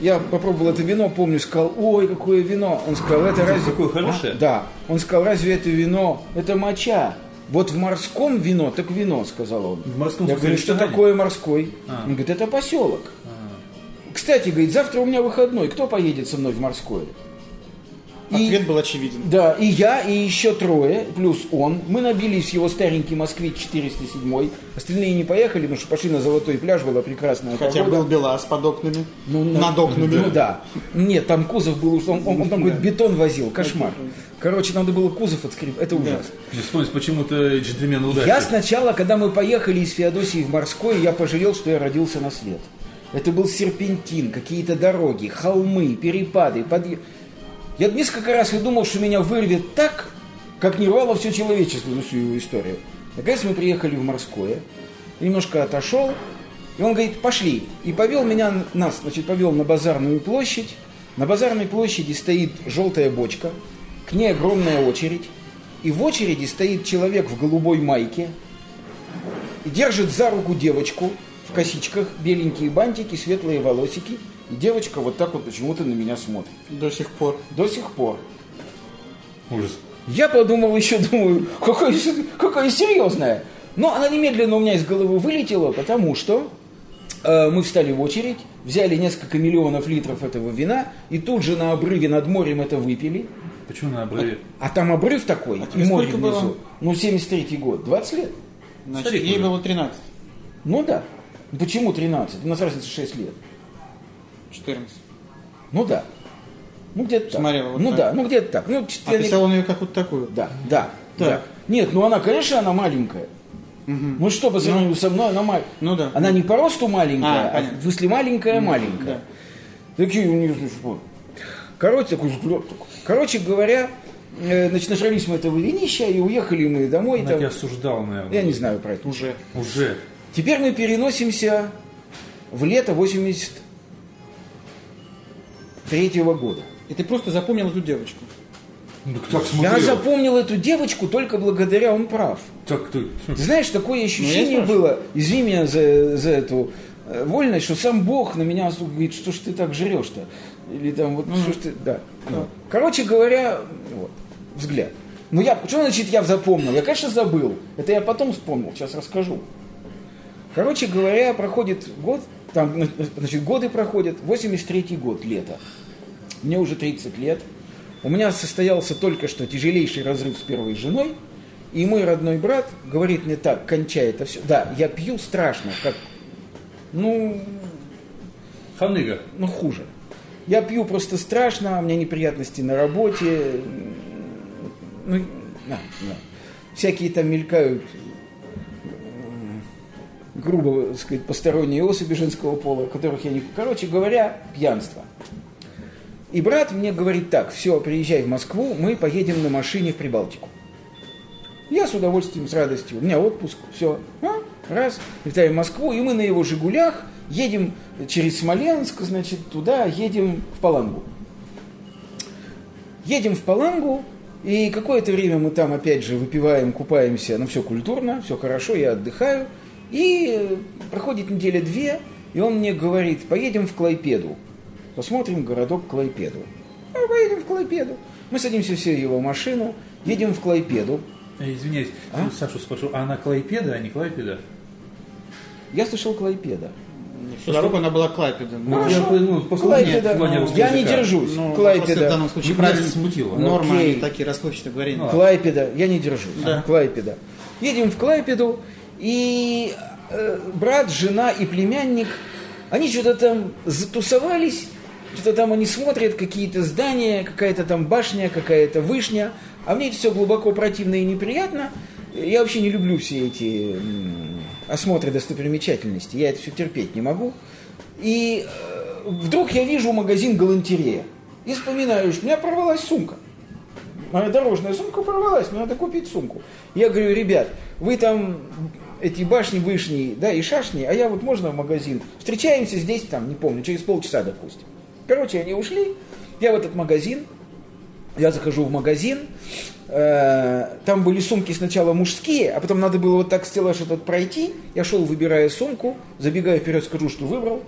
Я попробовал это вино, помню, сказал, ой, какое вино. Он сказал, это разве... Какое хорошее. А? Да. Он сказал, разве это вино? Это моча. Вот в морском вино, так вино, сказал он. В морском Я говорю, что такое морской? А. Он говорит, это поселок. Кстати, говорит, завтра у меня выходной, кто поедет со мной в морское? И- Ответ был очевиден. да, и я, и еще трое, плюс он. Мы набились в его старенький Москвич 407. Остальные не поехали, потому что пошли на Золотой пляж, была прекрасная Хотя погода. был Белаз под окнами. Ну, над окнами. Ну да. Нет, там кузов был, уж- он, он, он там какой-то бетон возил, кошмар. Короче, надо было кузов отскребать, это ужасно. Мне вспомнилось почему-то джентльмен удачи. Я сначала, когда мы поехали из Феодосии в Морской, я пожалел, что я родился на свет. Это был серпентин, какие-то дороги, холмы, перепады, подъем. Я несколько раз и думал, что меня вырвет так, как не рвало все человечество за всю его историю. Наконец мы приехали в Морское, немножко отошел, и он говорит, пошли. И повел меня, нас, значит, повел на базарную площадь. На базарной площади стоит желтая бочка, к ней огромная очередь. И в очереди стоит человек в голубой майке, и держит за руку девочку в косичках, беленькие бантики, светлые волосики. И девочка вот так вот почему-то на меня смотрит. До сих пор. До сих пор. Ужас. Я подумал еще, думаю, какая, с- какая серьезная. Но она немедленно у меня из головы вылетела, потому что э, мы встали в очередь, взяли несколько миллионов литров этого вина, и тут же на обрыве над морем это выпили. Почему на обрыве? А там обрыв такой, и тебе море сколько было? внизу. Ну, 73-й год, 20 лет. Значит, Старик ей уже. было 13. Ну да. Почему 13? У нас разница 6 лет. 14. Ну да. Ну где-то так. Смотрела вот ну так. да, ну где-то так. Ну, чт- я не- Описал он ее как вот такую. Да, да, Так. да. Нет, ну она, конечно, она маленькая. Ну что, по сравнению со мной, она маленькая. Ну да. Она не по росту маленькая, А, а, понятно. в смысле маленькая, маленькая. Такие у нее, значит, вот. Короче, такой взгляд такой. Короче говоря, э, значит, нажрались мы этого винища и уехали мы домой. Она там. тебя осуждал, наверное. Я не знаю про это. Уже. Уже. Теперь мы переносимся в лето 83 года. И ты просто запомнил эту девочку. Ну, так Я смотрел. запомнил эту девочку только благодаря он прав. Так ты... Ты знаешь, такое ощущение спрашиваю. было, извини меня за, за эту э, вольность, что сам Бог на меня говорит, что ж ты так жрешь-то? Или там вот, что ж ты, да. Вот. Короче говоря, вот, взгляд. Ну я, что значит я запомнил? Я, конечно, забыл. Это я потом вспомнил, сейчас расскажу. Короче говоря, проходит год, там, э, значит, годы проходят, 83 год, лето. Мне уже 30 лет. У меня состоялся только что тяжелейший разрыв с первой женой. И мой родной брат говорит мне так, кончай это все. Да, я пью страшно, как, ну, Ханыга. ну хуже. Я пью просто страшно, у меня неприятности на работе. Ну, да, да. Всякие там мелькают грубо сказать, посторонние особи женского пола, которых я не... Короче говоря, пьянство. И брат мне говорит так, все, приезжай в Москву, мы поедем на машине в Прибалтику. Я с удовольствием, с радостью. У меня отпуск, все. раз, летаем в Москву, и мы на его «Жигулях» едем через Смоленск, значит, туда едем в Палангу. Едем в Палангу, и какое-то время мы там, опять же, выпиваем, купаемся, ну, все культурно, все хорошо, я отдыхаю. И проходит неделя две, и он мне говорит, поедем в Клайпеду, посмотрим городок Клайпеду. Ну, поедем в Клайпеду. Мы садимся все в его машину, едем в Клайпеду. Э, Извиняюсь, А? Сашу спрошу, а она Клайпеда, а не Клайпеда? Я слышал Клайпеда. Всю дорогу она была Клайпеда. Ну, Я, ну, Клайпеда. русского Я не держусь. Ну, Клайпеда. в данном случае Ну, правильно смутило. Окей. они такие расплывчатые говорения. Ну. Клайпеда, я не держусь. Да. Клайпеда. Едем в Клайпеду, и э, брат, жена и племянник, они что-то там затусовались, что-то там они смотрят, какие-то здания, какая-то там башня, какая-то вышня, а мне это все глубоко противно и неприятно. Я вообще не люблю все эти осмотры достопримечательностей, я это все терпеть не могу. И э, вдруг я вижу магазин галантерея. И вспоминаю, что у меня порвалась сумка. Моя дорожная сумка порвалась, мне надо купить сумку. Я говорю, ребят, вы там эти башни вышни, да, и шашни, а я вот можно в магазин? Встречаемся здесь, там, не помню, через полчаса, допустим. Короче, они ушли, я в этот магазин, я захожу в магазин, э, там были сумки сначала мужские, а потом надо было вот так стеллаж этот пройти. Я шел, выбирая сумку, забегая вперед, скажу, что выбрал.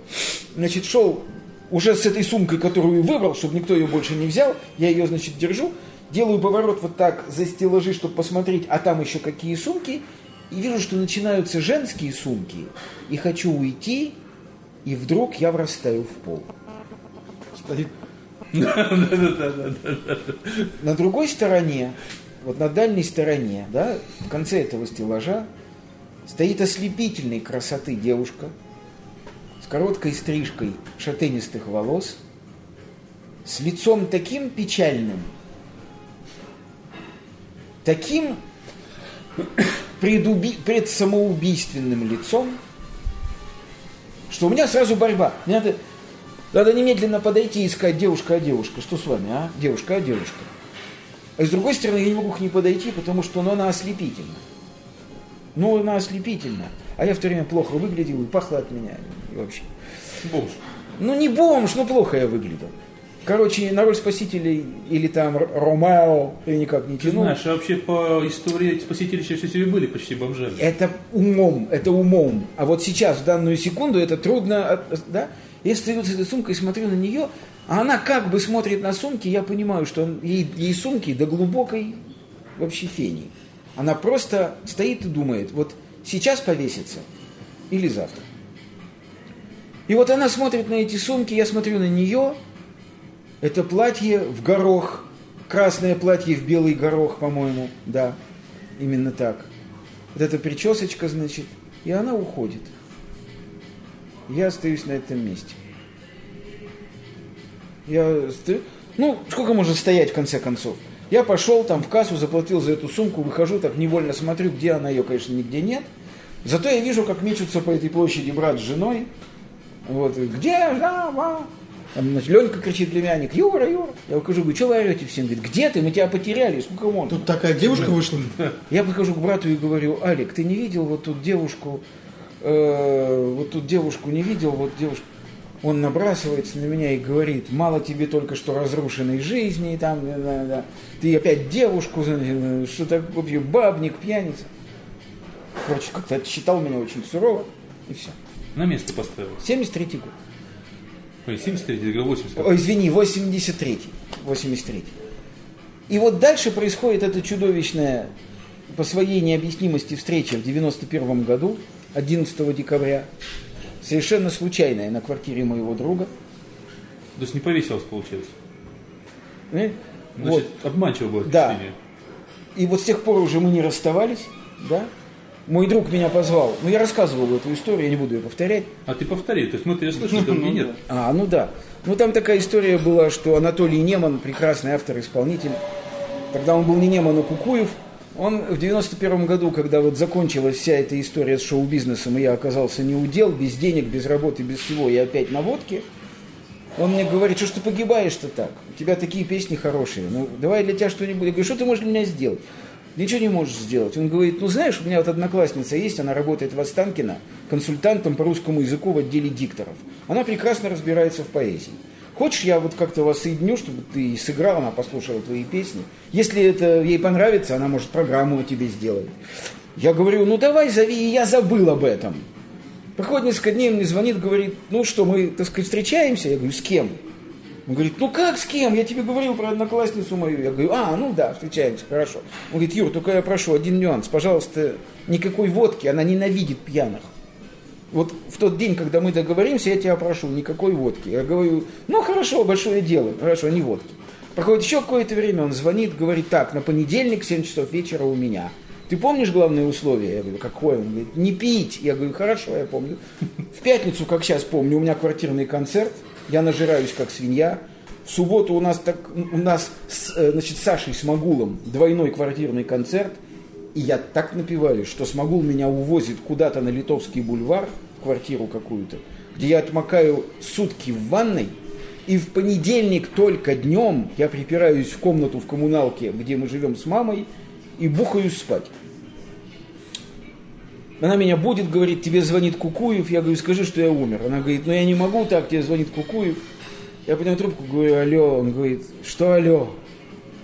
Значит, шел уже с этой сумкой, которую выбрал, чтобы никто ее больше не взял. Я ее, значит, держу, делаю поворот вот так за стеллажи, чтобы посмотреть, а там еще какие сумки. И вижу, что начинаются женские сумки. И хочу уйти, и вдруг я врастаю в пол. Стоит На другой стороне, вот на дальней стороне, да, в конце этого стеллажа, стоит ослепительной красоты девушка с короткой стрижкой шатенистых волос, с лицом таким печальным, таким предуби- предсамоубийственным лицом, что у меня сразу борьба. Мне надо, надо немедленно подойти и искать девушка, а девушка, что с вами, а? Девушка, а девушка. А с другой стороны, я не могу к ней подойти, потому что ну, она ослепительна. Ну, она ослепительна. А я в то время плохо выглядел и пахло от меня. И вообще. Бомж. Ну, не бомж, но плохо я выглядел. Короче, на роль спасителей или там Ромео я никак не Ты тянул. знаешь, а вообще по истории спасители чаще всего были почти бомжами. Это умом, это умом. А вот сейчас, в данную секунду, это трудно, да? Я стою с этой сумкой, смотрю на нее, а она как бы смотрит на сумки, я понимаю, что он- ей, ей сумки до глубокой вообще фени. Она просто стоит и думает, вот сейчас повесится или завтра. И вот она смотрит на эти сумки, я смотрю на нее, это платье в горох, красное платье в белый горох, по-моему, да, именно так. Вот эта причесочка, значит, и она уходит. Я остаюсь на этом месте. Я. Ну, сколько можно стоять в конце концов? Я пошел там в кассу, заплатил за эту сумку, выхожу, так невольно смотрю, где она, ее, конечно, нигде нет. Зато я вижу, как мечутся по этой площади брат с женой. Вот, где жена? Там, значит, Ленька кричит племянник, Юра, Юра. Я выхожу, говорю, что вы орете все? Он говорит, где ты? Мы тебя потеряли, сколько можно? Тут такая девушка вышла. Я подхожу к брату и говорю, Алик, ты не видел вот тут девушку, э, вот тут девушку не видел, вот девушку. Он набрасывается на меня и говорит, мало тебе только что разрушенной жизни, там, да, да, да. ты опять девушку, значит, что такое, бабник, пьяница. Короче, как-то отсчитал меня очень сурово, и все. На место поставил. 73-й год. Ой, 73, я говорю 80. Ой, извини, 83-й. 83-й. И вот дальше происходит это чудовищное по своей необъяснимости встреча в 91 году, 11 декабря, совершенно случайная на квартире моего друга. То есть не повесилось, получается. Э? Значит, Вот. обманчиво было Да. впечатление. И вот с тех пор уже мы не расставались, да? Мой друг меня позвал. Ну, я рассказывал эту историю, я не буду ее повторять. А ты повтори, то есть мы-то я слышал, что мне нет. А, ну да. Ну там такая история была, что Анатолий Неман, прекрасный автор-исполнитель, тогда он был не Неман, а Кукуев, он в 91 году, когда вот закончилась вся эта история с шоу-бизнесом, и я оказался не удел, без денег, без работы, без всего, и опять на водке, он мне говорит, что ж ты погибаешь-то так? У тебя такие песни хорошие. Ну, давай для тебя что-нибудь. Я говорю, что ты можешь для меня сделать? Ничего не можешь сделать. Он говорит, ну знаешь, у меня вот одноклассница есть, она работает в Останкино, консультантом по русскому языку в отделе дикторов. Она прекрасно разбирается в поэзии. Хочешь, я вот как-то вас соединю, чтобы ты сыграл, она послушала твои песни. Если это ей понравится, она может программу о тебе сделать. Я говорю, ну давай зови, и я забыл об этом. Проходит несколько дней, он мне звонит, говорит, ну что, мы, так сказать, встречаемся? Я говорю, с кем? Он говорит, ну как с кем? Я тебе говорил про одноклассницу мою. Я говорю, а, ну да, встречаемся, хорошо. Он говорит, Юр, только я прошу, один нюанс, пожалуйста, никакой водки, она ненавидит пьяных. Вот в тот день, когда мы договоримся, я тебя прошу, никакой водки. Я говорю, ну хорошо, большое дело, хорошо, не водки. Проходит еще какое-то время, он звонит, говорит, так, на понедельник, 7 часов вечера у меня. Ты помнишь главное условие? Я говорю, какое? Он говорит, не пить. Я говорю, хорошо, я помню. В пятницу, как сейчас помню, у меня квартирный концерт, я нажираюсь как свинья. В субботу у нас, так, у нас с, э, значит, с Смогулом двойной квартирный концерт. И я так напиваюсь, что Смогул меня увозит куда-то на Литовский бульвар, в квартиру какую-то, где я отмокаю сутки в ванной, и в понедельник только днем я припираюсь в комнату в коммуналке, где мы живем с мамой, и бухаюсь спать. Она меня будет, говорит, тебе звонит Кукуев. Я говорю, скажи, что я умер. Она говорит, ну я не могу так, тебе звонит Кукуев. Я поднял трубку, говорю, алло. Он говорит, что алло?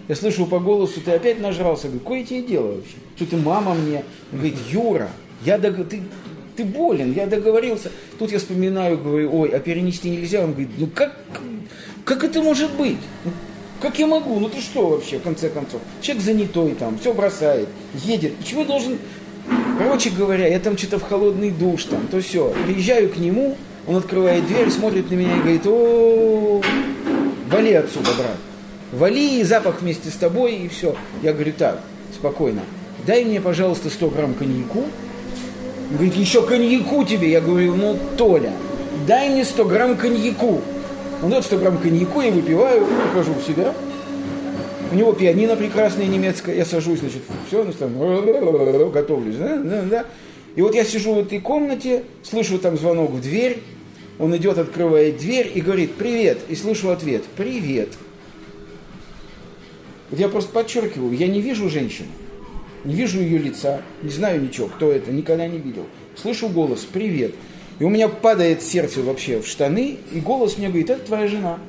Я слышу по голосу, ты опять нажрался. Я говорю, какое тебе дело вообще? Что ты мама мне? Он говорит, Юра, я дог... ты, ты болен, я договорился. Тут я вспоминаю, говорю, ой, а перенести нельзя. Он говорит, ну как, как это может быть? Ну, Как я могу? Ну ты что вообще, в конце концов? Человек занятой там, все бросает, едет. Почему я должен... Короче говоря, я там что-то в холодный душ, там, то все. Приезжаю к нему, он открывает дверь, смотрит на меня и говорит, о, вали отсюда, брат. Вали, запах вместе с тобой, и все. Я говорю, так, спокойно. Дай мне, пожалуйста, 100 грамм коньяку. Он говорит, еще коньяку тебе. Я говорю, ну, Толя, дай мне 100 грамм коньяку. Он дает 100 грамм коньяку, я выпиваю, прихожу в себя. У него пианино прекрасное немецкое, я сажусь, значит, все, ну, там, готовлюсь, да, да, да. И вот я сижу в этой комнате, слышу там звонок в дверь, он идет, открывает дверь и говорит «Привет!» И слышу ответ «Привет!» Вот я просто подчеркиваю, я не вижу женщину, не вижу ее лица, не знаю ничего, кто это, никогда не видел. Слышу голос «Привет!» И у меня падает сердце вообще в штаны, и голос мне говорит «Это твоя жена».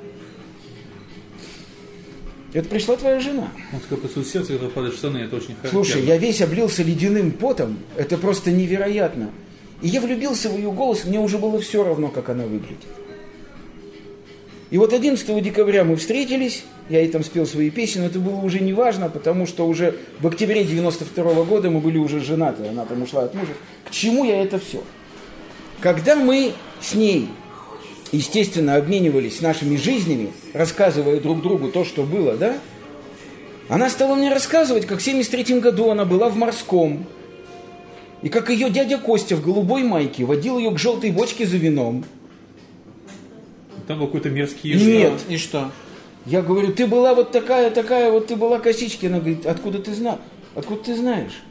Это пришла твоя жена. Он сказал, что сердце, когда падает штаны, это очень Слушай, характерно. я весь облился ледяным потом, это просто невероятно. И я влюбился в ее голос, мне уже было все равно, как она выглядит. И вот 11 декабря мы встретились, я ей там спел свои песни, но это было уже не важно, потому что уже в октябре 92 года мы были уже женаты, она там ушла от мужа. К чему я это все? Когда мы с ней, естественно, обменивались нашими жизнями, рассказывая друг другу то, что было, да, она стала мне рассказывать, как в 73 году она была в морском, и как ее дядя Костя в голубой майке водил ее к желтой бочке за вином. Там был какой-то мерзкий ежик. Нет. И что? Я говорю, ты была вот такая, такая, вот ты была косички. Она говорит, откуда ты знаешь? Откуда ты знаешь?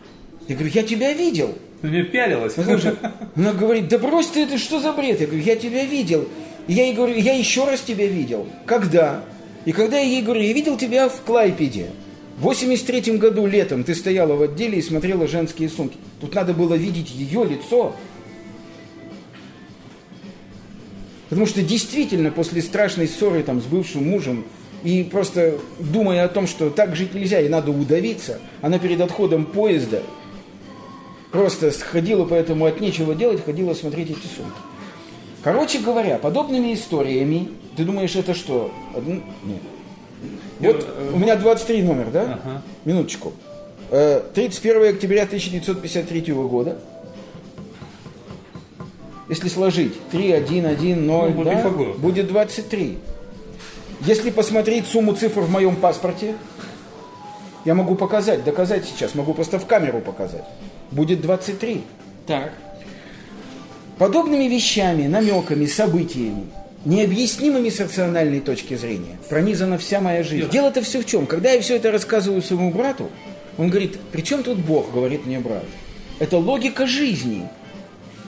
Я говорю, я тебя видел. Ты меня пялилась. Слушай, она говорит, да брось ты это, что за бред? Я говорю, я тебя видел. И я ей говорю, я еще раз тебя видел. Когда? И когда я ей говорю, я видел тебя в Клайпеде. В 83 году летом ты стояла в отделе и смотрела женские сумки. Тут надо было видеть ее лицо. Потому что действительно после страшной ссоры там, с бывшим мужем и просто думая о том, что так жить нельзя и надо удавиться, она перед отходом поезда просто ходила поэтому от нечего делать, ходила смотреть эти сумки. Короче говоря, подобными историями, ты думаешь, это что? Одну? Нет. Вот у меня 23 номер, да? Ага. Минуточку. Э, 31 октября 1953 года. Если сложить 3, 1, 1, 0, Ну, да, Пифагор. будет 23. Если посмотреть сумму цифр в моем паспорте, я могу показать, доказать сейчас, могу просто в камеру показать. Будет 23. Так. Подобными вещами, намеками, событиями, необъяснимыми с рациональной точки зрения, пронизана вся моя жизнь. Дело-то все в чем? Когда я все это рассказываю своему брату, он говорит, при чем тут Бог, говорит мне брат. Это логика жизни.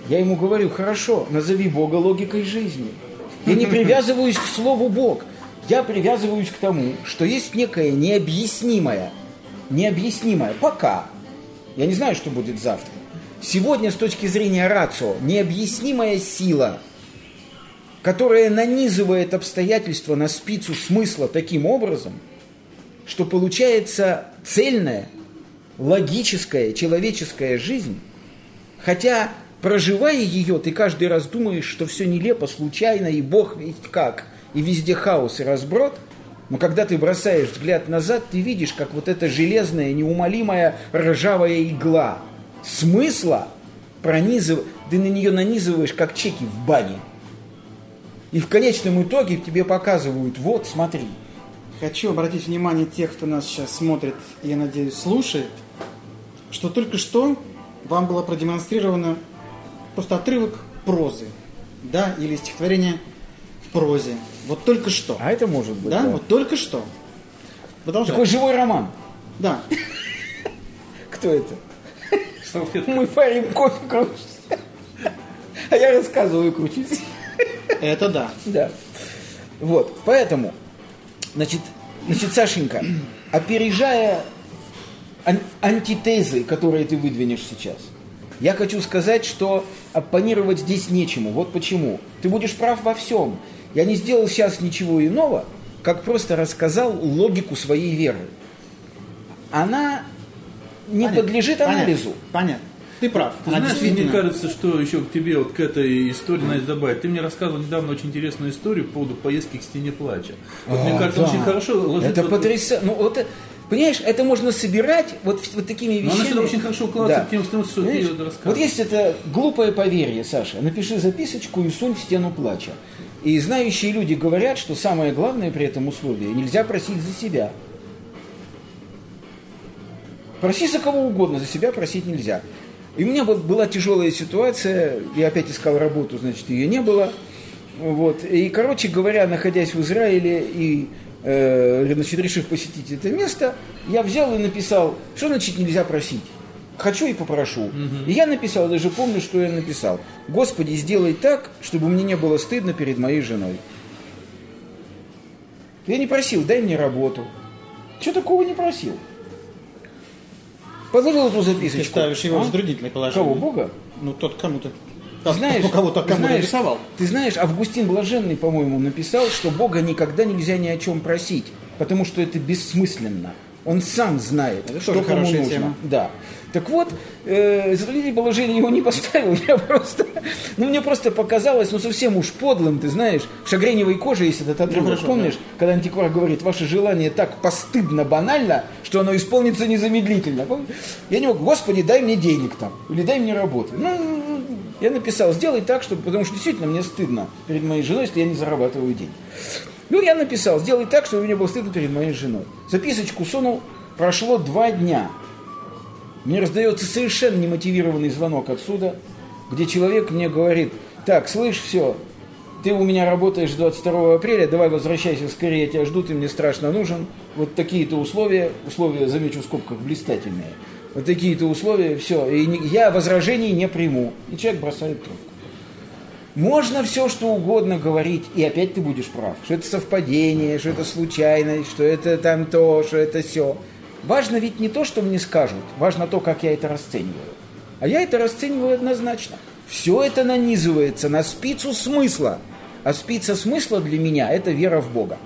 Я ему говорю, хорошо, назови Бога логикой жизни. Я не привязываюсь к слову Бог. Я привязываюсь к тому, что есть некое необъяснимое, необъяснимое пока. Я не знаю, что будет завтра. Сегодня с точки зрения рацио необъяснимая сила, которая нанизывает обстоятельства на спицу смысла таким образом, что получается цельная, логическая, человеческая жизнь, хотя проживая ее, ты каждый раз думаешь, что все нелепо, случайно, и Бог ведь как, и везде хаос и разброд, но когда ты бросаешь взгляд назад, ты видишь, как вот эта железная, неумолимая ржавая игла смысла пронизыв... ты на нее нанизываешь, как чеки в бане. И в конечном итоге тебе показывают, вот, смотри, Хочу обратить внимание тех, кто нас сейчас смотрит и, я надеюсь, слушает, что только что вам было продемонстрировано просто отрывок прозы, да, или стихотворение в прозе. Вот только что. а это может быть. Да, да. вот только что. Продолжай. Такой живой роман. Да. Кто это? Салфетка. Мы парим кофе крутимся. А я рассказываю, крутюсь. Это да. Да. Вот, поэтому, значит, значит, Сашенька, опережая ан- антитезы, которые ты выдвинешь сейчас, я хочу сказать, что оппонировать здесь нечему. Вот почему. Ты будешь прав во всем. Я не сделал сейчас ничего иного, как просто рассказал логику своей веры. Она не Понятно. подлежит Понятно. анализу. Понятно. Ты прав. Ты Она знаешь, мне кажется, что еще к тебе, вот к этой истории надо добавить. Ты мне рассказывал недавно очень интересную историю по поводу поездки к стене плача. Вот мне А, кажется, да. очень хорошо ложится... Это потрясающе. Ну, вот, понимаешь, это можно собирать вот, вот такими Но вещами. она сюда очень хорошо укладывается в тему, что ты рассказываешь. Вот есть это глупое поверье, Саша. Напиши записочку и сунь в стену плача. И знающие люди говорят, что самое главное при этом условии – нельзя просить за себя. Проси за кого угодно, за себя просить нельзя. И у меня была тяжелая ситуация, я опять искал работу, значит, ее не было. Вот. И, короче говоря, находясь в Израиле и э, значит, решив посетить это место, я взял и написал, что значит нельзя просить. Хочу и попрошу. И я написал, даже помню, что я написал. Господи, сделай так, чтобы мне не было стыдно перед моей женой. Я не просил, дай мне работу. Чего такого не просил? Подложил эту Ты записочку. ставишь его А? в затруднительное положение. Кого, Бога? Ну, тот кому-то. Ты знаешь, Ну, кого-то ты кому-то знаешь, рисовал. Ты знаешь, Августин Блаженный, по-моему, написал, что Бога никогда нельзя ни о чем просить, потому что это бессмысленно. Он сам знает, Это что кому нужно. тема. Да. Так вот, э, затруднительное положение его не поставил, я просто, ну мне просто показалось, ну совсем уж подлым, ты знаешь, в шагреневой коже есть этот отрывок, Ну, хорошо, помнишь, когда антиквар говорит, ваше желание так постыдно банально, что оно исполнится незамедлительно. Помнишь? Я не мог, Господи, дай мне денег там, или дай мне работу. Ну, я написал, сделай так, чтобы, потому что действительно мне стыдно перед моей женой, если я не зарабатываю деньги. Ну, я написал, сделай так, чтобы мне было стыдно перед моей женой. Записочку сунул, прошло два дня. Мне раздается совершенно немотивированный звонок отсюда, где человек мне говорит, так, слышь, все, ты у меня работаешь 22 апреля, давай возвращайся скорее, я тебя жду, ты мне страшно нужен. Вот такие-то условия, условия, замечу в скобках, блистательные. Вот такие-то условия, все, и я возражений не приму. И человек бросает трубку. Можно все, что угодно говорить, и опять ты будешь прав. Что это совпадение, что это случайность, что это там то, что это все. Важно ведь не то, что мне скажут, важно то, как я это расцениваю. А я это расцениваю однозначно. Все это нанизывается на спицу смысла. А спица смысла для меня – это вера в Бога.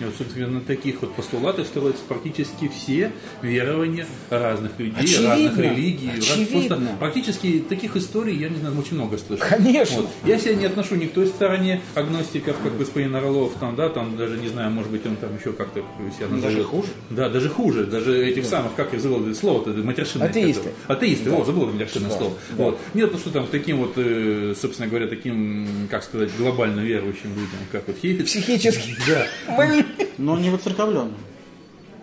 И вот, собственно, на таких вот постулатах строятся практически все верования разных людей, Очевидно. разных религий. раз- Очевидно. просто практически таких историй, я не знаю, очень много слышал. Конечно. Вот. Я себя не отношу ни к той стороне агностиков, как господин Орлов, там, да, там даже не знаю, может быть, он там еще как-то себя назовет. Даже хуже? Да, даже хуже. Даже этих самых, как их зовут, слово-то, матершинное. Атеисты. Атеисты, о, забыл матершинное слово. Вот. Нет, ну что там, таким вот, э, собственно говоря, таким, как сказать, глобально верующим людям, как вот Хейфиц. Психически. Да. Но не воцерковленным.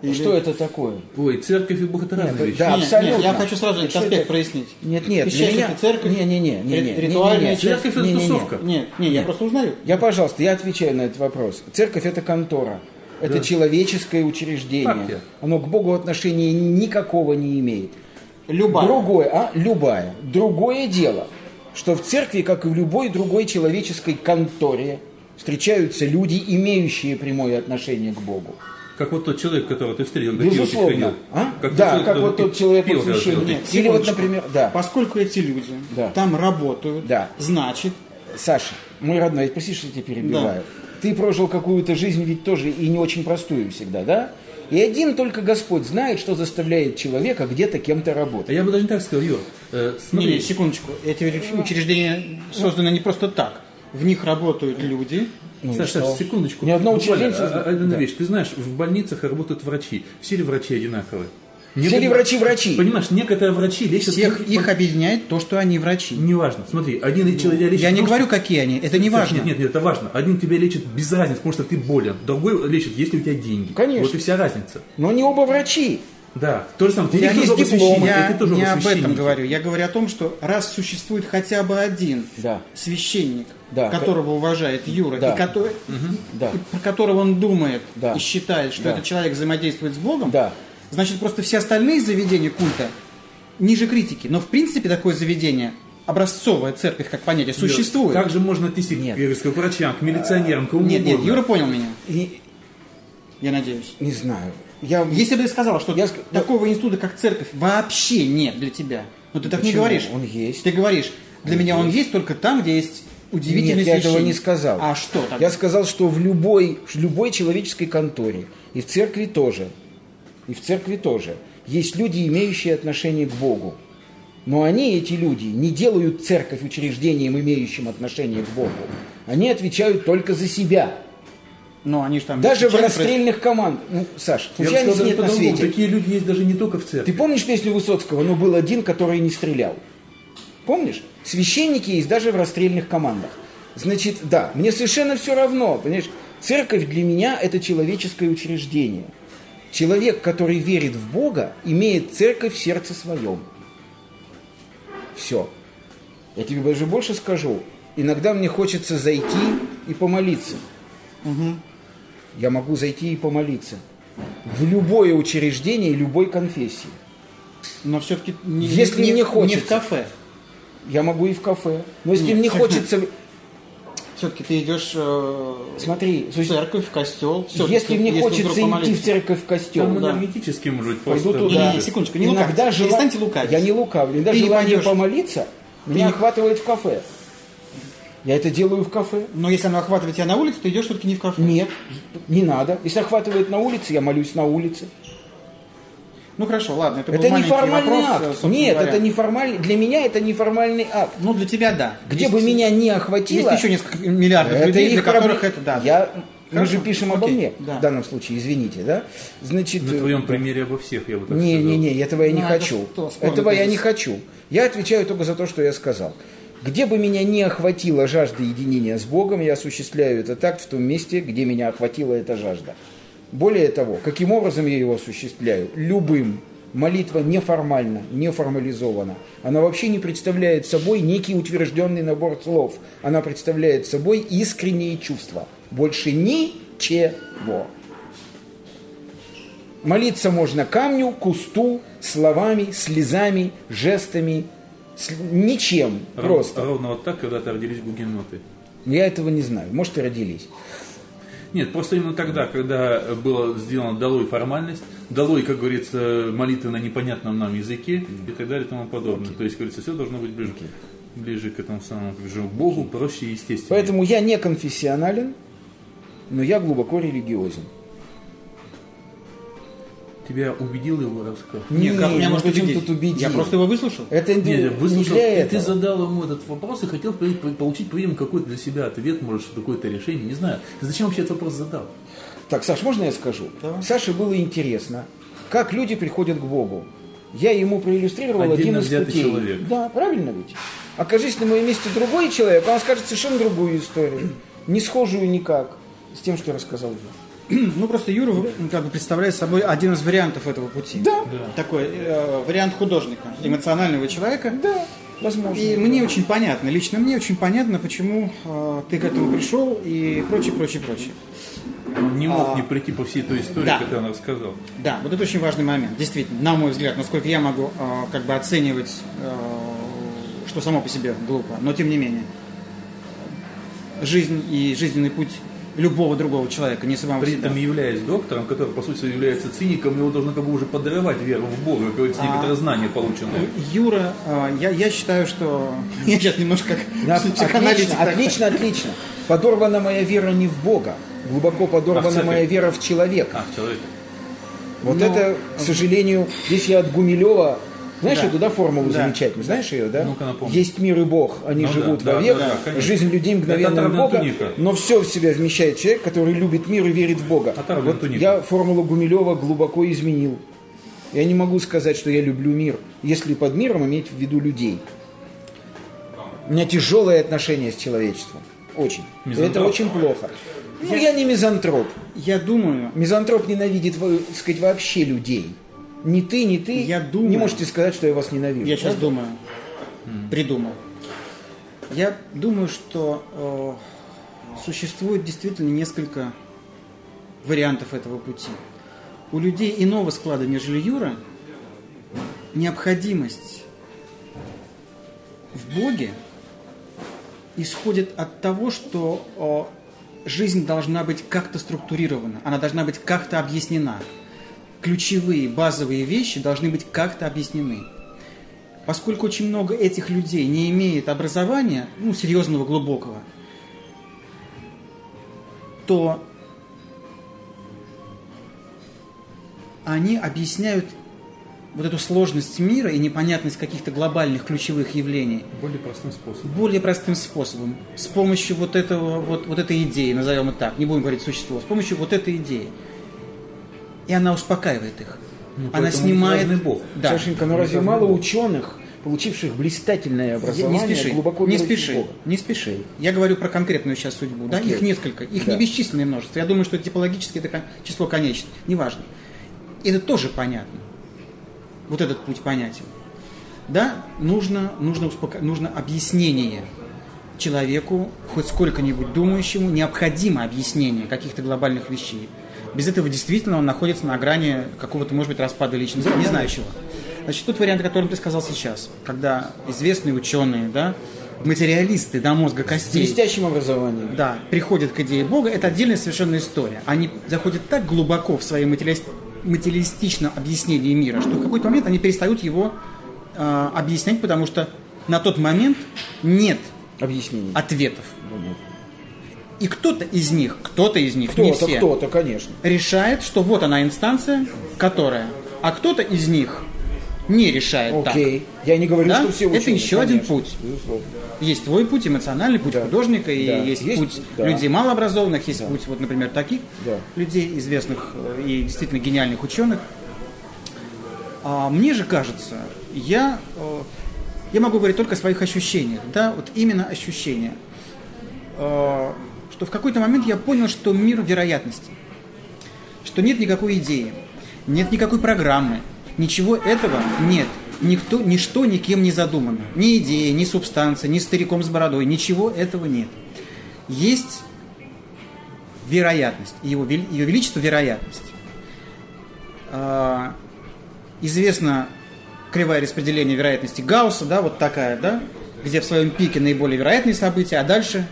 Или- Что это такое? Ой, церковь и Бог это разные вещи. да. Нет, абсолютно. нет, я хочу сразу этот аспект это? прояснить. Нет, нет, для меня... церковь? Не, не, не, не, не, ритуальная не, не. часть? Церковь это Не, не. тусовка. Нет, не, я просто узнаю. Я, пожалуйста, я отвечаю на этот вопрос. Церковь это контора. Это Да. человеческое учреждение. Партия. Оно к Богу отношения никакого не имеет. Любая. Другое, а? Любая. Другое дело, что в церкви, как и в любой другой человеческой конторе, встречаются люди, имеющие прямое отношение к Богу. Как вот тот человек, которого ты встретил, пиво Безусловно. ходил. А? Как да, человек, как вот тот человек вот пил. Нет, Или вот, например, да. Поскольку эти люди Да. там работают, Да. значит, Саша, мой родной, прости, что я тебя перебиваю. Ты прожил какую-то жизнь ведь тоже и не очень простую всегда, да? И один только Господь знает, что заставляет человека где-то кем-то А работать. я бы даже не так сказал, Юр. э, смотри, не, секундочку, эти уч- учреждения созданы не просто так. В них работают люди. Ну Саша, что? Саша, секундочку. Ни одно Буквально, учреждение а- а- Одна Да. вещь. Ты знаешь, в больницах работают врачи. Все ли врачи одинаковые? Не Все ли врачи врачи? Понимаешь, некоторые врачи лечат... Всех по- их объединяет то, что они врачи. Неважно. Смотри, один человек лечит... Я не потому, говорю, что- какие они, это не важно. Нет, нет, нет, это важно. Один тебя лечит без разницы, потому что ты болен. Другой лечит, если у тебя деньги. Конечно. Вот и вся разница. Но не оба врачи. Да. То же самое. Ты есть священники, Я ты тоже не об этом говорю. Я говорю о том, что раз существует хотя бы один Да. священник, Да. которого уважает Юра, Да. и, который- Да. и про которого он думает Да. и считает, что Да. этот человек взаимодействует с Богом, Да. значит просто все остальные заведения культа ниже критики. Но в принципе такое заведение, образцовая церковь как понятие, существует. Как же можно отнести Нет. к, врачам, к милиционерам, к кому Нет, нет? Юра понял меня, И, я надеюсь. не знаю. Я... Если бы ты сказал, что Я такого института, как церковь, вообще нет для тебя, но ты так не Почему? говоришь. Он есть. Ты говоришь, для меня он есть только там, где есть удивительный Нет, я этого не сказал. А что тогда? Я сказал, что в любой, в любой человеческой конторе, и в церкви тоже, и в церкви тоже, есть люди, имеющие отношение к Богу. Но они, эти люди, не делают церковь учреждением, имеющим отношение к Богу. Они отвечают только за себя. Но они же там... Даже в расстрельных командах. Ну, Саш, Я бы случайно сказал, нет на свете. Такие люди есть даже не только в церкви. Ты помнишь песню Высоцкого «Но был один, который не стрелял»? Помнишь? Священники есть даже в расстрельных командах. Значит, да, мне совершенно все равно, понимаешь? Церковь для меня – это человеческое учреждение. Человек, который верит в Бога, имеет церковь в сердце своем. Все. Я тебе даже больше скажу. Иногда мне хочется зайти и помолиться. Я могу зайти и помолиться. В любое учреждение любой конфессии. Но все-таки не, Если не, мне не хочется. в кафе. Я могу и в кафе. Но если Нет. мне хочется... Все-таки ты идешь э, Смотри, в церковь, в костел. всё-таки, если мне вдруг хочется идти в церковь, в костел, Там да. энергетически может быть пойду туда. Не-не-не, секундочку, не иногда лукавьте, жела- перестаньте лукавить. Я не лукавлю. Иногда Ты не желание пойдешь. помолиться меня не- охватывает в кафе. Я это делаю в кафе. Но если оно охватывает тебя на улице, ты идешь все-таки не в кафе. Нет, не надо. Если охватывает на улице, я молюсь на улице. Ну хорошо, ладно, это, был Это не маленький формальный вопрос, э, акт. Нет, говоря. это не формальный. Для меня это не формальный акт. Ну, для тебя да. Где Есть- бы меня не охватило... Есть еще несколько миллиардов Это людей, для которых проблема. это да. Я, мы Хорошо. же пишем обо Окей, мне да. в данном случае, извините, да? Значит, На твоем примере обо всех, я бы так не, сказал. не, не, этого я не Ну, это хочу. что, спорный Этого я тезис. не хочу. Я отвечаю только за то, что я сказал. Где бы меня не охватила жажда единения с Богом, я осуществляю этот акт в том месте, где меня охватила эта жажда. Более того, каким образом я его осуществляю? Любым. Молитва неформальна, не формализована. Она вообще не представляет собой некий утвержденный набор слов. Она представляет собой искренние чувства. Больше ничего. Молиться можно камню, кусту, словами, слезами, жестами, С- ничем, Ров- просто. Ровно вот так когда-то родились гугеноты. Я этого не знаю. Может, и родились. Нет, просто именно тогда, когда было сделано долой формальность, долой, как говорится, молитвы на непонятном нам языке и так далее и тому подобное. То есть, говорится, все должно быть ближе, ближе к этому самому же, Богу, проще и естественно. Поэтому я не конфессионален, но я глубоко религиозен. Тебя убедил его рассказ? Не, как меня ну может убедить? тут убедил? Я просто его выслушал. Это не, Нет, не выслушал, для ты, ты этого. задал ему этот вопрос и хотел по- по- получить, по-видимому, какой-то для себя ответ, может, какое-то решение, не знаю. Ты зачем вообще этот вопрос задал? Так, Саш, можно я скажу? Саше было интересно, как люди приходят к Богу. Я ему проиллюстрировал Отдельно один из взятый путей. человек. Да, правильно ведь? Окажись на моем месте другой человек, он скажет совершенно другую историю. Не схожую никак с тем, что рассказал я. Ну, просто Юра как бы представляет собой один из вариантов этого пути. Да. Такой э, вариант художника, эмоционального человека. Да, возможно. И мне очень понятно, лично мне очень понятно, почему э, ты к этому пришел и прочее, прочее, прочее. Он не мог А, не пройти по всей той истории, да. которую он рассказал. Да, вот это очень важный момент, действительно, на мой взгляд, насколько я могу э, как бы оценивать, э, что само по себе глупо, но тем не менее, жизнь и жизненный путь любого другого человека, не самого При себя. этом являясь доктором, который, по сути, является циником, его должно как бы уже подрывать веру в Бога, как говорится, А. некоторые знания полученные. Юра, э, я, я считаю, что я сейчас немножко как Да, отлично, отлично, отлично. Подорвана моя вера не в Бога. Глубоко А в подорвана церковь? моя вера в человека. А, человек. Вот Ну, это, к сожалению, здесь я от Гумилева... Знаешь Да. эту, да, формулу Да. замечательную? Знаешь ее, да? Ну-ка, напомни. Есть мир и Бог, они Ну живут да, вовек. да, да, конечно. Жизнь людей мгновенная отравленная Бога, туника. но все в себя вмещает человек, который любит мир и верит в Бога. Отравленная Вот туника. я формулу Гумилева глубоко изменил. Я не могу сказать, что я люблю мир, если под миром иметь в виду людей. У меня тяжелое отношение с человечеством. Очень. И Это Мизантроп. очень плохо. Ну, я не мизантроп. Я думаю, Мизантроп ненавидит, так сказать, вообще людей. Ни ты, ни ты Я думаю- не можете сказать, что я вас ненавижу. Я сейчас Правда? думаю, придумал. Я думаю, что э, существует действительно несколько вариантов этого пути. У людей иного склада, нежели Юра, необходимость в Боге исходит от того, что э, жизнь должна быть как-то структурирована, она должна быть как-то объяснена. Ключевые, базовые вещи должны быть как-то объяснены. Поскольку очень много этих людей не имеет образования, ну, серьезного, глубокого, то они объясняют вот эту сложность мира и непонятность каких-то глобальных ключевых явлений Более простым способом. более простым способом, с помощью вот этого, вот, вот этой идеи, назовем это так, не будем говорить существо, с помощью вот этой идеи. И она успокаивает их. она поэтому снимает... Бог. Да. Сашенька, но разве мало ученых, получивших блистательное образование, не спеши, глубоко не спеши, Бога? не спеши. Я говорю про конкретную сейчас судьбу. Да, Окей. их несколько, их Да. не бесчисленное множество. Я думаю, что типологически это число конечно, неважно. И это тоже понятно. Вот этот путь понятен. Да, нужно, нужно, успока- нужно объяснение человеку, хоть сколько-нибудь думающему, необходимо объяснение каких-то глобальных вещей. Без этого действительно он находится на грани какого-то, может быть, распада личности, не знаю чего. Значит, тот вариант, о котором ты сказал сейчас, когда известные ученые, да, материалисты до мозга С костей, блестящим образованием. да, приходят к идее Бога, это отдельная совершенно история. Они заходят так глубоко в свои материалист- материалистичном объяснении мира, что в какой-то момент они перестают его э, объяснять, потому что на тот момент нет Объяснение. ответов. И кто-то из них, кто-то из них, не Кто-то, все, кто-то, конечно. решает, что вот она инстанция, которая, а кто-то из них не решает так. Окей. Я не говорю, Да? что все Это ученые, еще один конечно, путь. Безусловно. Есть твой путь, эмоциональный путь Да. художника, и Да. есть, Есть- путь да. людей малообразованных, есть путь, вот, например, таких Да. людей, известных э, и действительно гениальных ученых. А мне же кажется, я, э, я могу говорить только о своих ощущениях, да, вот именно ощущения, Э, что в какой-то момент я понял, что мир вероятности, что нет никакой идеи, нет никакой программы, ничего этого нет. Никто, ничто никем не задумано. Ни идеи, ни субстанция, ни стариком с бородой, ничего этого нет. Есть вероятность, его, ее величество вероятность. А, известно кривая распределения вероятности Гаусса, да, вот такая, да, где в своем пике наиболее вероятные события, а дальше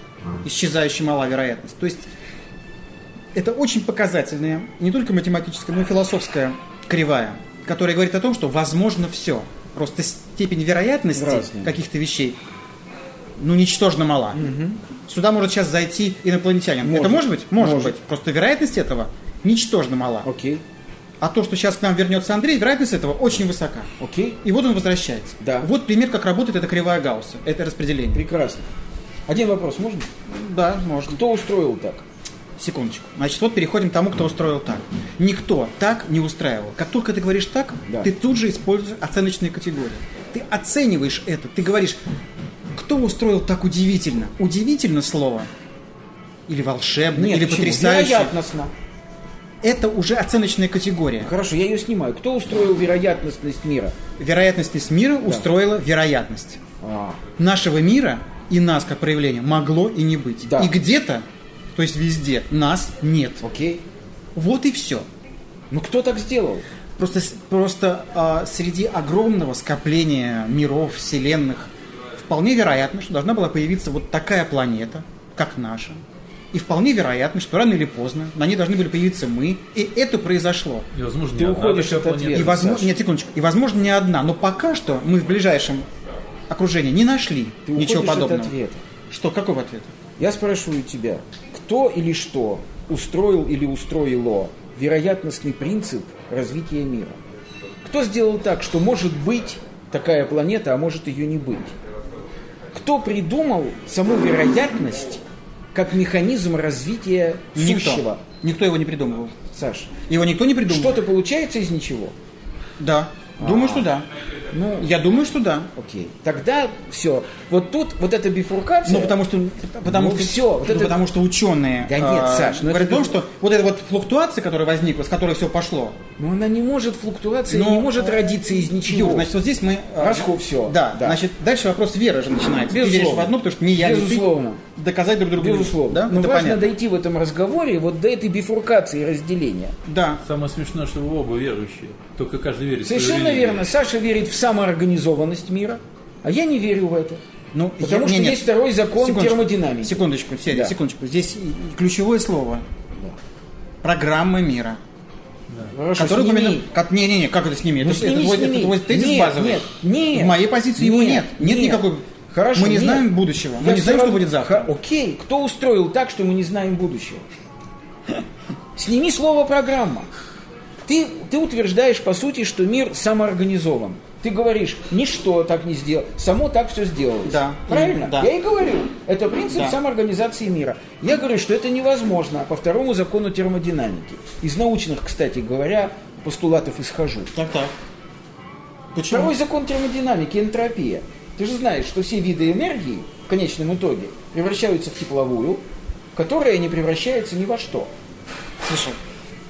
исчезающая мала вероятность. То есть это очень показательная, не только математическая, но и философская кривая, которая говорит о том, что возможно все. Просто степень вероятности Разная. каких-то вещей, ну, ничтожно мала. Сюда может сейчас зайти инопланетянин. Может. Это может быть? Может, Может. быть. Просто вероятность этого ничтожно мала. Окей. А то, что сейчас к нам вернется Андрей, вероятность этого очень высока. Окей. И вот он возвращается. Да. Вот пример, как работает эта кривая Гаусса, это распределение. Прекрасно. Один вопрос можно? Да, можно. Кто устроил так? Секундочку. Значит, вот переходим к тому, кто устроил так. Никто так не устраивал. Как только ты говоришь так, Да. ты тут же используешь оценочные категории. Ты оцениваешь это. Ты говоришь, кто устроил так удивительно? Удивительно слово. Или волшебно, или почему? потрясающе. Вероятностно. Это уже оценочная категория. Хорошо, я ее снимаю. Кто устроил вероятностность мира? Вероятность мира устроила вероятность. А, Нашего мира и нас как проявление могло и не быть. Да. И где-то, то есть везде, нас нет. окей. Вот и все. Ну кто так сделал? Просто, просто а, среди огромного скопления миров, вселенных, вполне вероятно, что должна была появиться вот такая планета, как наша. И вполне вероятно, что рано или поздно на ней должны были появиться мы, и это произошло. И, возможно, Ты не уходишь от ответа. И возможно, нет, секундочку, и возможно не одна, но пока что мы в ближайшем окружении не нашли Ты ничего подобного. от ответа. Что, какого ответа? Я спрашиваю тебя, кто или что устроил или устроило вероятностный принцип развития мира? Кто сделал так, что может быть такая планета, а может ее не быть? Кто придумал саму вероятность как механизм развития Никто. сущего? Никто его не придумывал. Саш, Его никто не придумал. что-то получается из ничего? Да. Думаю, что да. Ну, Я думаю, что да. окей. Тогда все. Вот тут вот эта бифуркация. Ну, потому что, потому Ну, что, всё, вот ну, это- потому что ученые Да нет, а, Саш, ну говорят это о том, что вот эта вот флуктуация, которая возникла, с которой все пошло, Но она не может флуктуация, Ну, не может родиться из ничего. Юр, значит, вот здесь мы... а, Расход всё. Да, Да. значит, дальше вопрос веры же начинается. Ты Безусловно. веришь в одно, потому что не я, не ты. Безусловно. Доказать друг другу. Безусловно. Да? Но Это важно понятно. дойти в этом разговоре вот до этой бифуркации и разделения. Да. Самое смешное, что вы оба верующие. Только каждый верит Совершенно верно. Саша верит в самоорганизованность мира, а я не верю в это. Ну, Потому я- что не, нет. есть второй закон Секундочку. термодинамики. Секундочку, Федя, Да. секундочку. Здесь ключевое слово. Программа мира. Хорошо, который сними. упомянул- Как, не, не, не, как это сними? Ну, это, сними, это, сними. это твой тезис Нет, базовый. нет, нет. В моей позиции его Нет, нет. Нет, нет. никакой. Хорошо, мы не нет. знаем будущего. Мы Я не всё знаем, что будет завтра. Окей, кто устроил так, что мы не знаем будущего? Сними слово программа. Ты, ты утверждаешь, по сути, что мир самоорганизован. Ты говоришь, ничто так не сделал, само так все сделалось. Да. Правильно? Да. Я и говорю, это принцип Да. самоорганизации мира. Я говорю, что это невозможно по второму закону термодинамики. Из научных, кстати говоря, постулатов исхожу. Так, так. Почему? Второй закон термодинамики – энтропия. Ты же знаешь, что все виды энергии в конечном итоге превращаются в тепловую, которая не превращается ни во что. Слушай,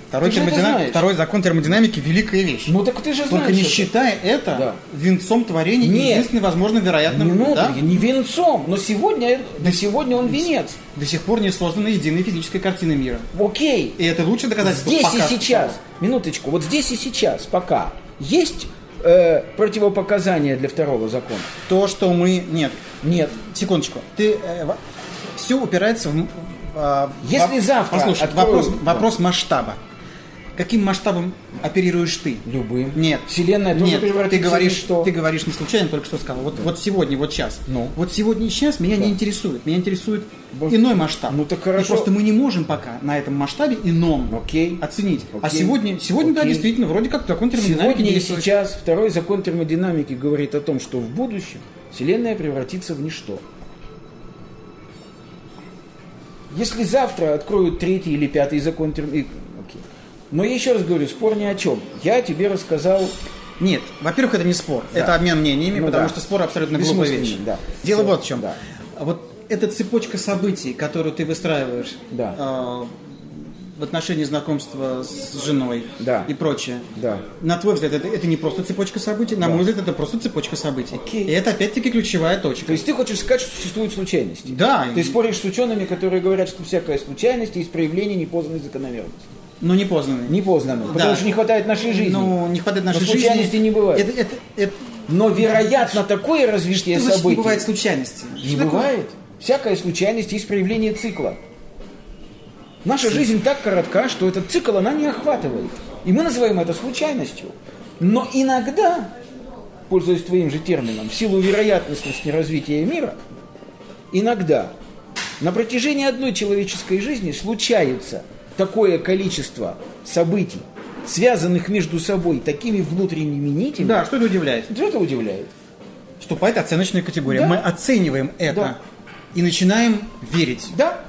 второй, термодинам- второй закон термодинамики – великая вещь. Ну так ты же Только знаешь не это. считая это Да. венцом творения Нет. единственным возможно вероятным. Минуту, да? не венцом, но сегодня, на сегодня он венец. До сих пор не создана единая физическая картина мира. Окей, И это лучшее доказательство. здесь пока и что. сейчас, минуточку, вот здесь и сейчас, пока, есть э, противопоказания для второго закона? То, что мы... Нет, Нет. секундочку. Ты... все упирается в... а, Если во- завтра Послушай, откроют- вопрос, вопрос масштаба. Каким масштабом оперируешь ты? Любым. Нет. Вселенная тоже Нет, ты говоришь, ничто. ты говоришь не случайно, только что сказал. Вот, вот сегодня, вот сейчас. Ну. Вот сегодня и сейчас меня не интересует. Меня интересует Вот. иной масштаб. Ну, так И хорошо. просто мы не можем пока на этом масштабе ином Окей. оценить. А Окей. сегодня, сегодня да, Окей. действительно, вроде как закон термодинамики Сегодня и сейчас второй закон термодинамики говорит о том, что в будущем Вселенная превратится в ничто. Если завтра откроют третий или пятый закон термодинамики... Но я еще раз говорю, спор ни о чем. Я тебе рассказал... Нет, во-первых, это не спор, Да. это обмен мнениями, Ну потому да. что спор абсолютно глупая вещь. да. Дело Всё, вот в чем. да. Вот эта цепочка событий, которую ты выстраиваешь Да. а, в отношении знакомства с женой Да. и прочее, Да. на твой взгляд, это, это не просто цепочка событий, на мой взгляд, это просто цепочка событий. Окей. И это опять-таки ключевая точка. То есть ты хочешь сказать, что существуют случайности? Да. Ты споришь с учеными, которые говорят, что всякая случайность есть проявление непознанной закономерности. Но не познанный. Непознанной. Да. Потому что не хватает нашей жизни. Ну, не хватает нашей Но жизни. случайностей не бывает. Это, это- Это, Но, вероятно, такое развитие это значит, событий... не бывает случайности. Не Что такое? бывает. Всякая случайность есть проявление цикла. Наша жизнь так коротка, что этот цикл она не охватывает. И мы называем это случайностью. Но иногда, пользуясь твоим же термином, в силу вероятностности развития мира, иногда на протяжении одной человеческой жизни случается такое количество событий, связанных между собой такими внутренними нитями, Да, что это удивляет? Это удивляет. Вступает оценочная категория. Да. Мы оцениваем это Да. и начинаем верить, Да,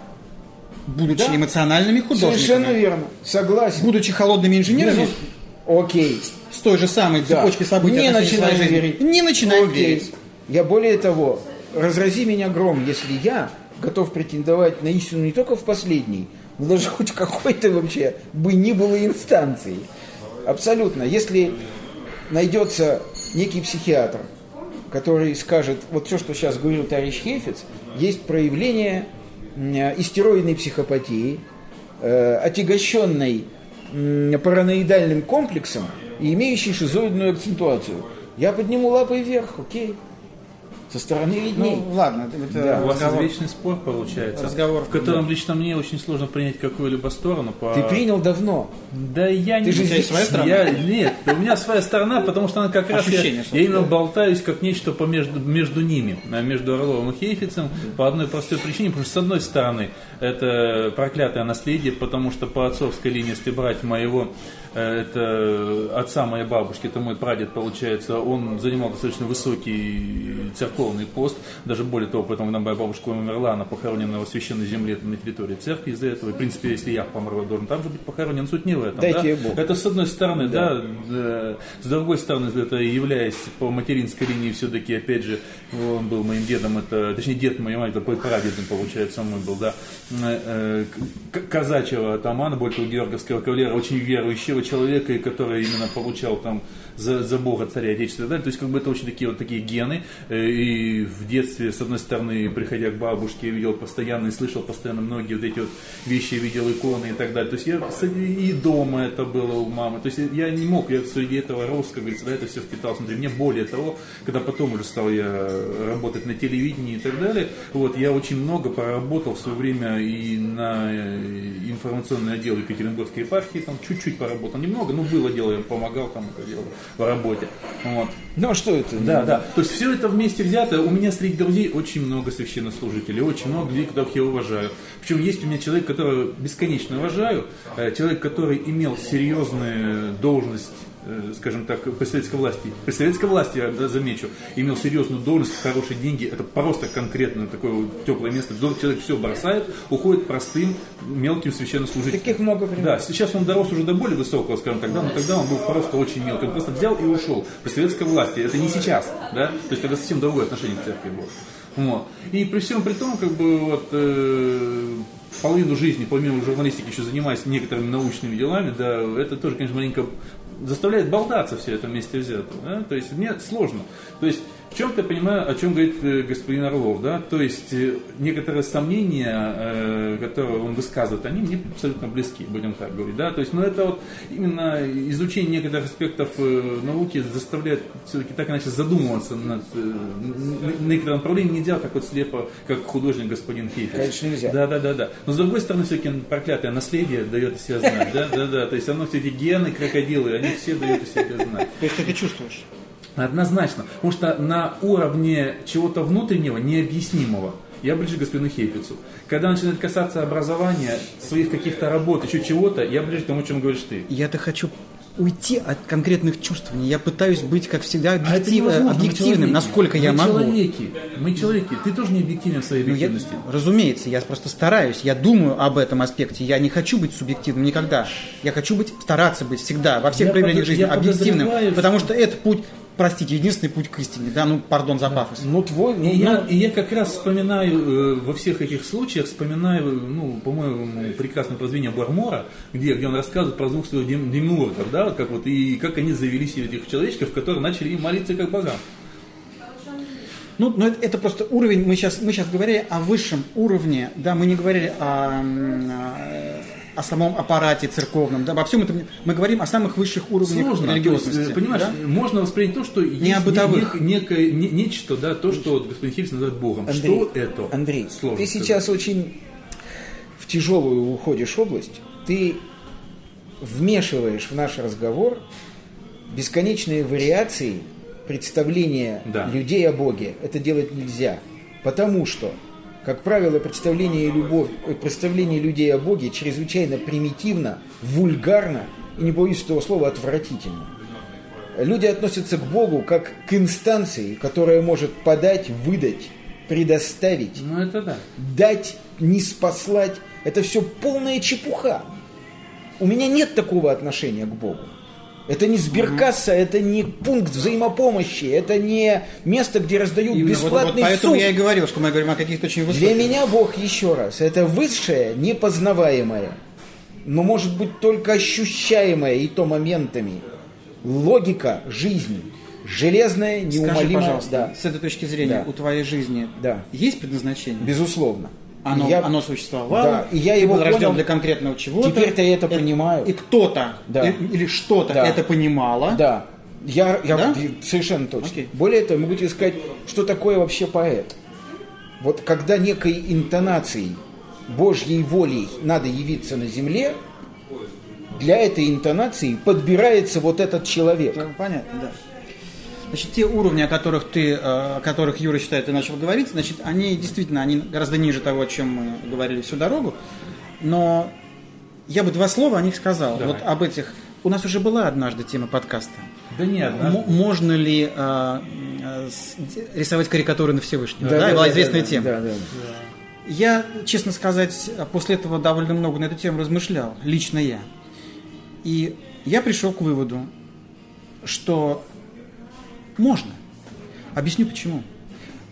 будучи Да. эмоциональными художниками, совершенно верно. Согласен. будучи холодными инженерами, Безус- Окей. с той же самой Да. событий Не начинаем верить. не начинаем Окей. верить. Я более того, разрази меня гром, если я готов претендовать на истину не только в последней, но даже хоть какой-то вообще бы ни было инстанции. Абсолютно. Если найдется некий психиатр, который скажет, вот все, что сейчас говорил товарищ Хейфец, есть проявление истероидной психопатии, э, отягощенной параноидальным комплексом и имеющей шизоидную акцентуацию. Я подниму лапой вверх, окей. Со стороны видней. Ну, ладно, это Да. У вас разговор. извечный спор получается, Разговор, в котором лично мне очень сложно принять какую-либо сторону. По... Ты принял давно. Да я не... же У тебя есть своя сторона? Я... Нет, у меня своя сторона, потому что она как раз... Я, Ощущение, я именно болтаюсь как нечто по между, между ними, а между Орловым и Хейфицем, по одной простой причине, потому что с одной стороны это проклятое наследие, потому что по отцовской линии, если брать моего э, это отца моей бабушки, это мой прадед, получается, он занимал достаточно высокий церковный пост, даже более того, поэтому когда моя бабушка умерла, она похоронена в священной земле там, на территории церкви из-за этого, и, в принципе, если я помру, я должен там же быть похоронен, суть не в этом. Дайте да? Бог. Это с одной стороны, да. да, с другой стороны, это являясь по материнской линии все-таки, опять же, он был моим дедом, это, точнее, дед моей мать, это прадедом, получается, он мой был, да, э, к- казачьего атамана, более того, георгиевского кавалера, очень верующего человека, и который именно получал там за, за Бога, царя Отечества и так далее. То есть, как бы это очень такие вот такие гены. Э, И в детстве, с одной стороны, приходя к бабушке, я видел постоянно и слышал постоянно многие вот эти вот вещи, видел иконы и так далее. То есть, я и дома это было у мамы. То есть, я не мог, я среди этого рос, как говорится, да, это все впиталось внутри. Мне более того, когда потом уже стал я работать на телевидении и так далее, вот, я очень много поработал в свое время и на э, информационный отдел Екатеринбургской епархии, там чуть-чуть поработал, немного, но было дело, я помогал там это дело в работе. Вот. Ну а что это? Да, да. То есть все это вместе взято. У меня среди друзей очень много священнослужителей, очень много людей, которых я уважаю. Причем есть у меня человек, которого бесконечно уважаю, э, человек, который имел серьезную должность скажем так, при советской власти. При советской власти, я замечу, имел серьезную должность, хорошие деньги. Это просто конкретно такое вот теплое место. Человек все бросает, уходит простым, мелким священнослужителем. Таких много примеров. Да, сейчас он дорос уже до более высокого, скажем так, да, но тогда он был просто очень мелкий. Он просто взял и ушел при советской власти. Это не сейчас, да, то есть тогда совсем другое отношение к церкви было. Вот. И при всем при том, как бы вот э, половину жизни, помимо журналистики, еще занимаясь некоторыми научными делами, да, это тоже, конечно, маленько заставляет болтаться все это вместе взято. Да? То есть мне сложно. То есть чем-то понимаю, о чем говорит э, господин Орлов, да, то есть э, некоторые сомнения, э, которые он высказывает, они мне абсолютно близки, будем так говорить, да, то есть, но это вот именно изучение некоторых аспектов науки заставляет все-таки так иначе задумываться над э, н- н- некоторым направлением, нельзя так вот слепо, как художник господин Хейфец. Конечно, нельзя. Да, да, да, да. Но с другой стороны, все-таки проклятое наследие дает о себе знать, да, да, да, то есть оно все эти гены, крокодилы, они все дают о себе знать. То есть ты это чувствуешь? Однозначно. Потому что на уровне чего-то внутреннего, необъяснимого, я ближе к господину Хейфицу. Когда начинает касаться образования, своих каких-то работ, еще чего-то, я ближе к тому, о чем говоришь ты. Я-то хочу уйти от конкретных чувствований. Я пытаюсь быть, как всегда, А объектив- мы объективным, насколько я мы могу. человеки, мы человеки. Ты тоже не объективен в своей Ну, я- объективности. разумеется, я просто стараюсь, я думаю об этом аспекте. Я не хочу быть субъективным никогда. Я хочу быть, стараться быть всегда, во всех Я проявлениях подо- жизни, я объективным. Потому что это путь, простите, единственный путь к истине. Да, ну, пардон за пафос. Ну твой, ну, я, ну, я как раз вспоминаю, э, во всех этих случаях, вспоминаю, ну, по-моему, прекрасное произведение Бармора, где, где он рассказывает про двух своих дем- демиургов, да, вот как вот, и как они завели себе этих человечков, которые начали им молиться как богам. Ну, но это, это просто уровень, мы сейчас, мы сейчас говорили о высшем уровне, да, мы не говорили о, о, о самом аппарате церковном, да, обо всем этом мы говорим о самых высших уровнях Сложно, религиозности. есть, э, понимаешь, да? можно воспринять то, что есть о бытовых. не- некое, не- нечто, да, то, что вот господин Хельс называет Богом. Андрей, что это? Андрей, Сложно ты сказать. сейчас очень в тяжелую уходишь область. Ты вмешиваешь в наш разговор бесконечные вариации представления Да. людей о Боге. Это делать нельзя. Потому что, как правило, представление, любовь, э, представление людей о Боге чрезвычайно примитивно, вульгарно и, не боюсь этого слова, отвратительно. Люди относятся к Богу как к инстанции, которая может подать, выдать, предоставить, Ну, это да. дать, не спаслать. Это все полная чепуха. У меня нет такого отношения к Богу. Это не сберкасса, это не пункт взаимопомощи, это не место, где раздают Именно вот- вот бесплатный поэтому суп. я и говорил, что мы говорим о каких-то очень высоких. Для меня Бог, еще раз, это высшее, непознаваемое, но может быть только ощущаемое, и то моментами. Логика жизни. Железная, Скажи, неумолимая. пожалуйста, Да, с этой точки зрения Да. у твоей жизни Да. есть предназначение? безусловно. Оно, Я- оно существовало. Да, и я его был рожден понял. для конкретного чего-то. Теперь-то я это понимаю. И кто-то Да. и- или что-то Да. это понимало. Да. Я, я Да? совершенно точно. Окей. Более того, могу тебе сказать, что такое вообще поэт. Вот когда некой интонацией Божьей волей надо явиться на земле, для этой интонации подбирается вот этот человек. Понятно, да. Значит, те уровни, о которых ты, э, о которых Юра считает, ты начал говорить, значит, они действительно, они гораздо ниже того, о чем мы говорили всю дорогу. Но я бы два слова о них сказал. Давай. Вот об этих. У нас уже была однажды тема подкаста. Да нет, М- можно ли э, э, с- рисовать карикатуры на Всевышнего? Да, была известная тема. Да, да. Я, честно сказать, после этого довольно много на эту тему размышлял, лично я. И я пришел к выводу, что можно. Объясню почему.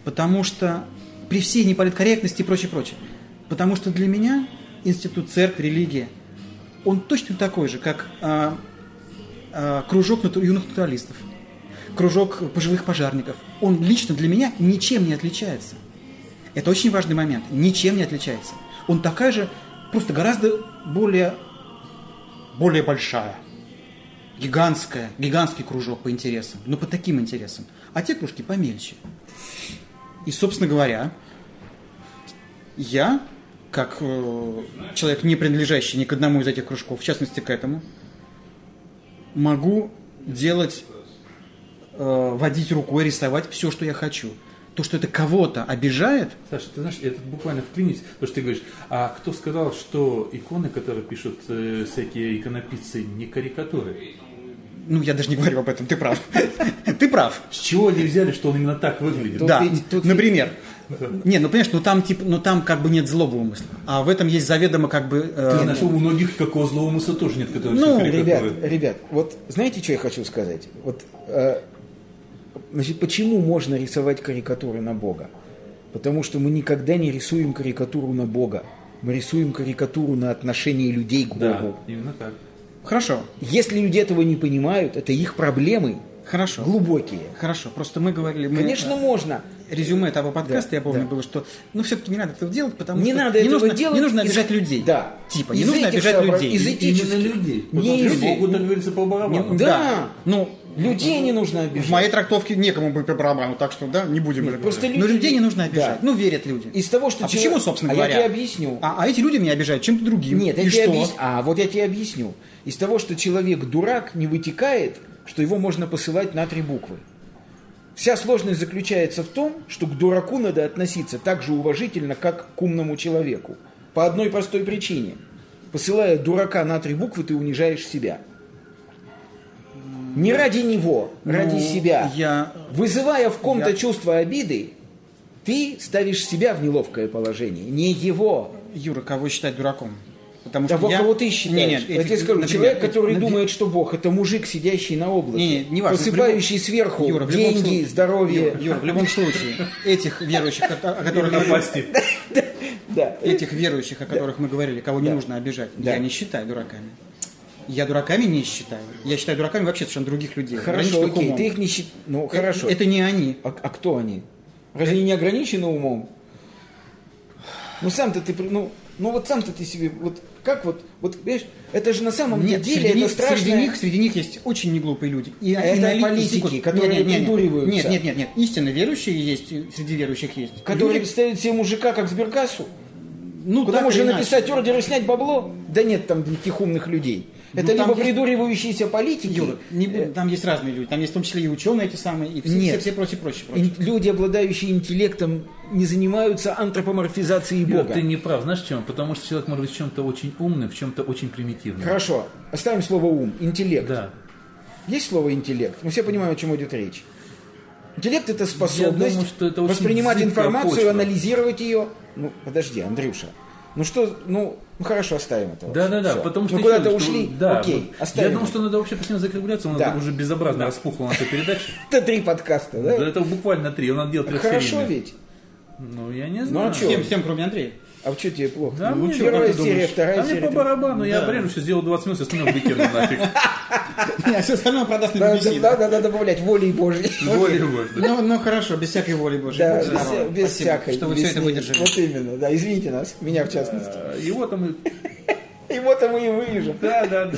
Потому что при всей неполиткорректности и прочее, прочее. Потому что для меня институт церковь, религия, он точно такой же, как а, а, кружок нату- юных натуралистов, кружок пожилых пожарников. Он лично для меня ничем не отличается. Это очень важный момент. Ничем не отличается. Он такая же, просто гораздо более, более большая. Гигантская, гигантский кружок по интересам. Но по таким интересам. А те кружки помельче. И, собственно говоря, я, как э, человек, не принадлежащий ни к одному из этих кружков, в частности к этому, могу делать, э, водить рукой, рисовать все, что я хочу. То, что это кого-то обижает, Саша, ты знаешь, я тут буквально вклинюсь, потому что ты говоришь, а кто сказал, что иконы, которые пишут э, всякие иконописцы, не карикатуры? Ну, я даже не говорю об этом, ты прав. Ты прав. С чего они взяли, что он именно так выглядит? Да, например. Не, ну понимаешь, ну там типа, ну там как бы нет злого умысла, а в этом есть заведомо как бы. э, Ты знаешь, у многих какого злого умысла тоже нет, которые Ну, все Ребят, ребят, вот знаете, что я хочу сказать? Вот, э, значит, почему можно рисовать карикатуры на Бога? Потому что мы никогда не рисуем карикатуру на Бога. Мы рисуем карикатуру на отношение людей к Да, Богу. именно так. Хорошо, Если люди этого не понимают, это их проблемы хорошо, глубокие. хорошо. Просто мы говорили, мы, Конечно, можно. резюме того подкаста, Да, я помню, да. было, что ну все-таки не надо этого делать, потому Не что надо не этого нужно, делать не нужно из- обижать людей. Да. Типа, не Из нужно этих обижать людей. из этических- Именно людей. Не Потому людей. Богу, так говорится, по барабану. Не- Да. Ну, Людей не нужно обижать. в моей трактовке некому быть по барабану, так что, да, не будем. это просто говорить. Но люди- людей не нужно обижать. Да. Ну, верят люди. Из того, что а человек- почему, собственно а говоря? я тебе объясню. А, а эти люди меня обижают чем-то другим. Нет, я И тебе что? объясню. А вот я тебе объясню. Из того, что человек дурак, не вытекает, что его можно посылать на три буквы. Вся сложность заключается в том, что к дураку надо относиться так же уважительно, как к умному человеку. По одной простой причине. Посылая дурака на три буквы, ты унижаешь себя. Не ради него, ради Ну, себя. Я Вызывая в ком-то Я- чувство обиды, ты ставишь себя в неловкое положение, не его. Юра, кого считать дураком? Потому Того, я... кого ты считаешь. Не, нет, я эти- тебе скажу, например, человек, который например, думает, что Бог это мужик, сидящий на облаке, Не, не, не важно. посыпающий любом- сверху Юра, в любом деньги, случае- здоровье. Юра, Юра, в любом случае, этих верующих, о, которых мы Напасти. Да. этих верующих, о которых мы говорили, кого не нужно обижать, я не считаю дураками. Я дураками не считаю. Я считаю дураками вообще совершенно других людей. Хорошо, ограниченных окей, ты их не считаешь. Ну, Э, хорошо. Это не они. А, а кто они? Разве они не ограничены умом? Ну, сам-то ты... Ну, Ну вот сам-то ты себе, вот как вот, вот, понимаешь, это же на самом Нет, деле среди, это них, страшно. среди них, среди них есть очень неглупые люди. И, А это на ли- политики, секунд- которые нет, нет, нет, придуриваются. Нет, нет, нет, нет. Истинно верующие есть, и среди верующих есть. Которые Люди- ставят себе мужика как сберкассу. ну, Куда можно написать ордер и снять бабло? Да нет там таких умных людей. Это Ну, либо есть- придуривающиеся политики, Юра, не э, там есть разные люди. Там есть в том числе и ученые эти самые, и все, Нет. все, все прочее, прочее, прочее. люди, обладающие интеллектом, не занимаются антропоморфизацией Юра, Бога. ты не прав. Знаешь чем? Потому что человек может быть в чем-то очень умным, в чем-то очень примитивным. Хорошо, оставим слово ум. Интеллект. Да. Есть слово интеллект? Мы все понимаем, о чем идет речь. Интеллект это способность думаю, что это воспринимать информацию, почва. анализировать ее. Ну, подожди, Андрюша. Ну что, ну, ну хорошо, оставим это. Да, да, да, Всё. потому что мы еще куда-то что- ушли. Да, Окей, вот. оставим. Я думаю, что надо вообще постепенно закругляться, у нас Да. уже безобразно распухла наша передача. это три подкаста, да? Да это буквально три, он надо делать Хорошо трехсерийные. ведь. Ну, я не Ну, знаю. а чё? Всем, всем, кроме Андрея. А что тебе плохо? Да, Ну, мне первая как ты серия, думаешь? вторая А мне серия. по барабану, я Да. обрежу, сейчас сделал 20 минут, остальное выкину нафиг. А все остальное продаст на Да, BBC. да, да, надо добавлять волей Божьей. Более можно. Ну, ну хорошо, без всякой воли Божьей. Да, без, всякой. Что вы все это выдержали. Вот именно, да, извините нас, меня в частности. А, Его там и... Вот мы и вырежем. Да, да, да.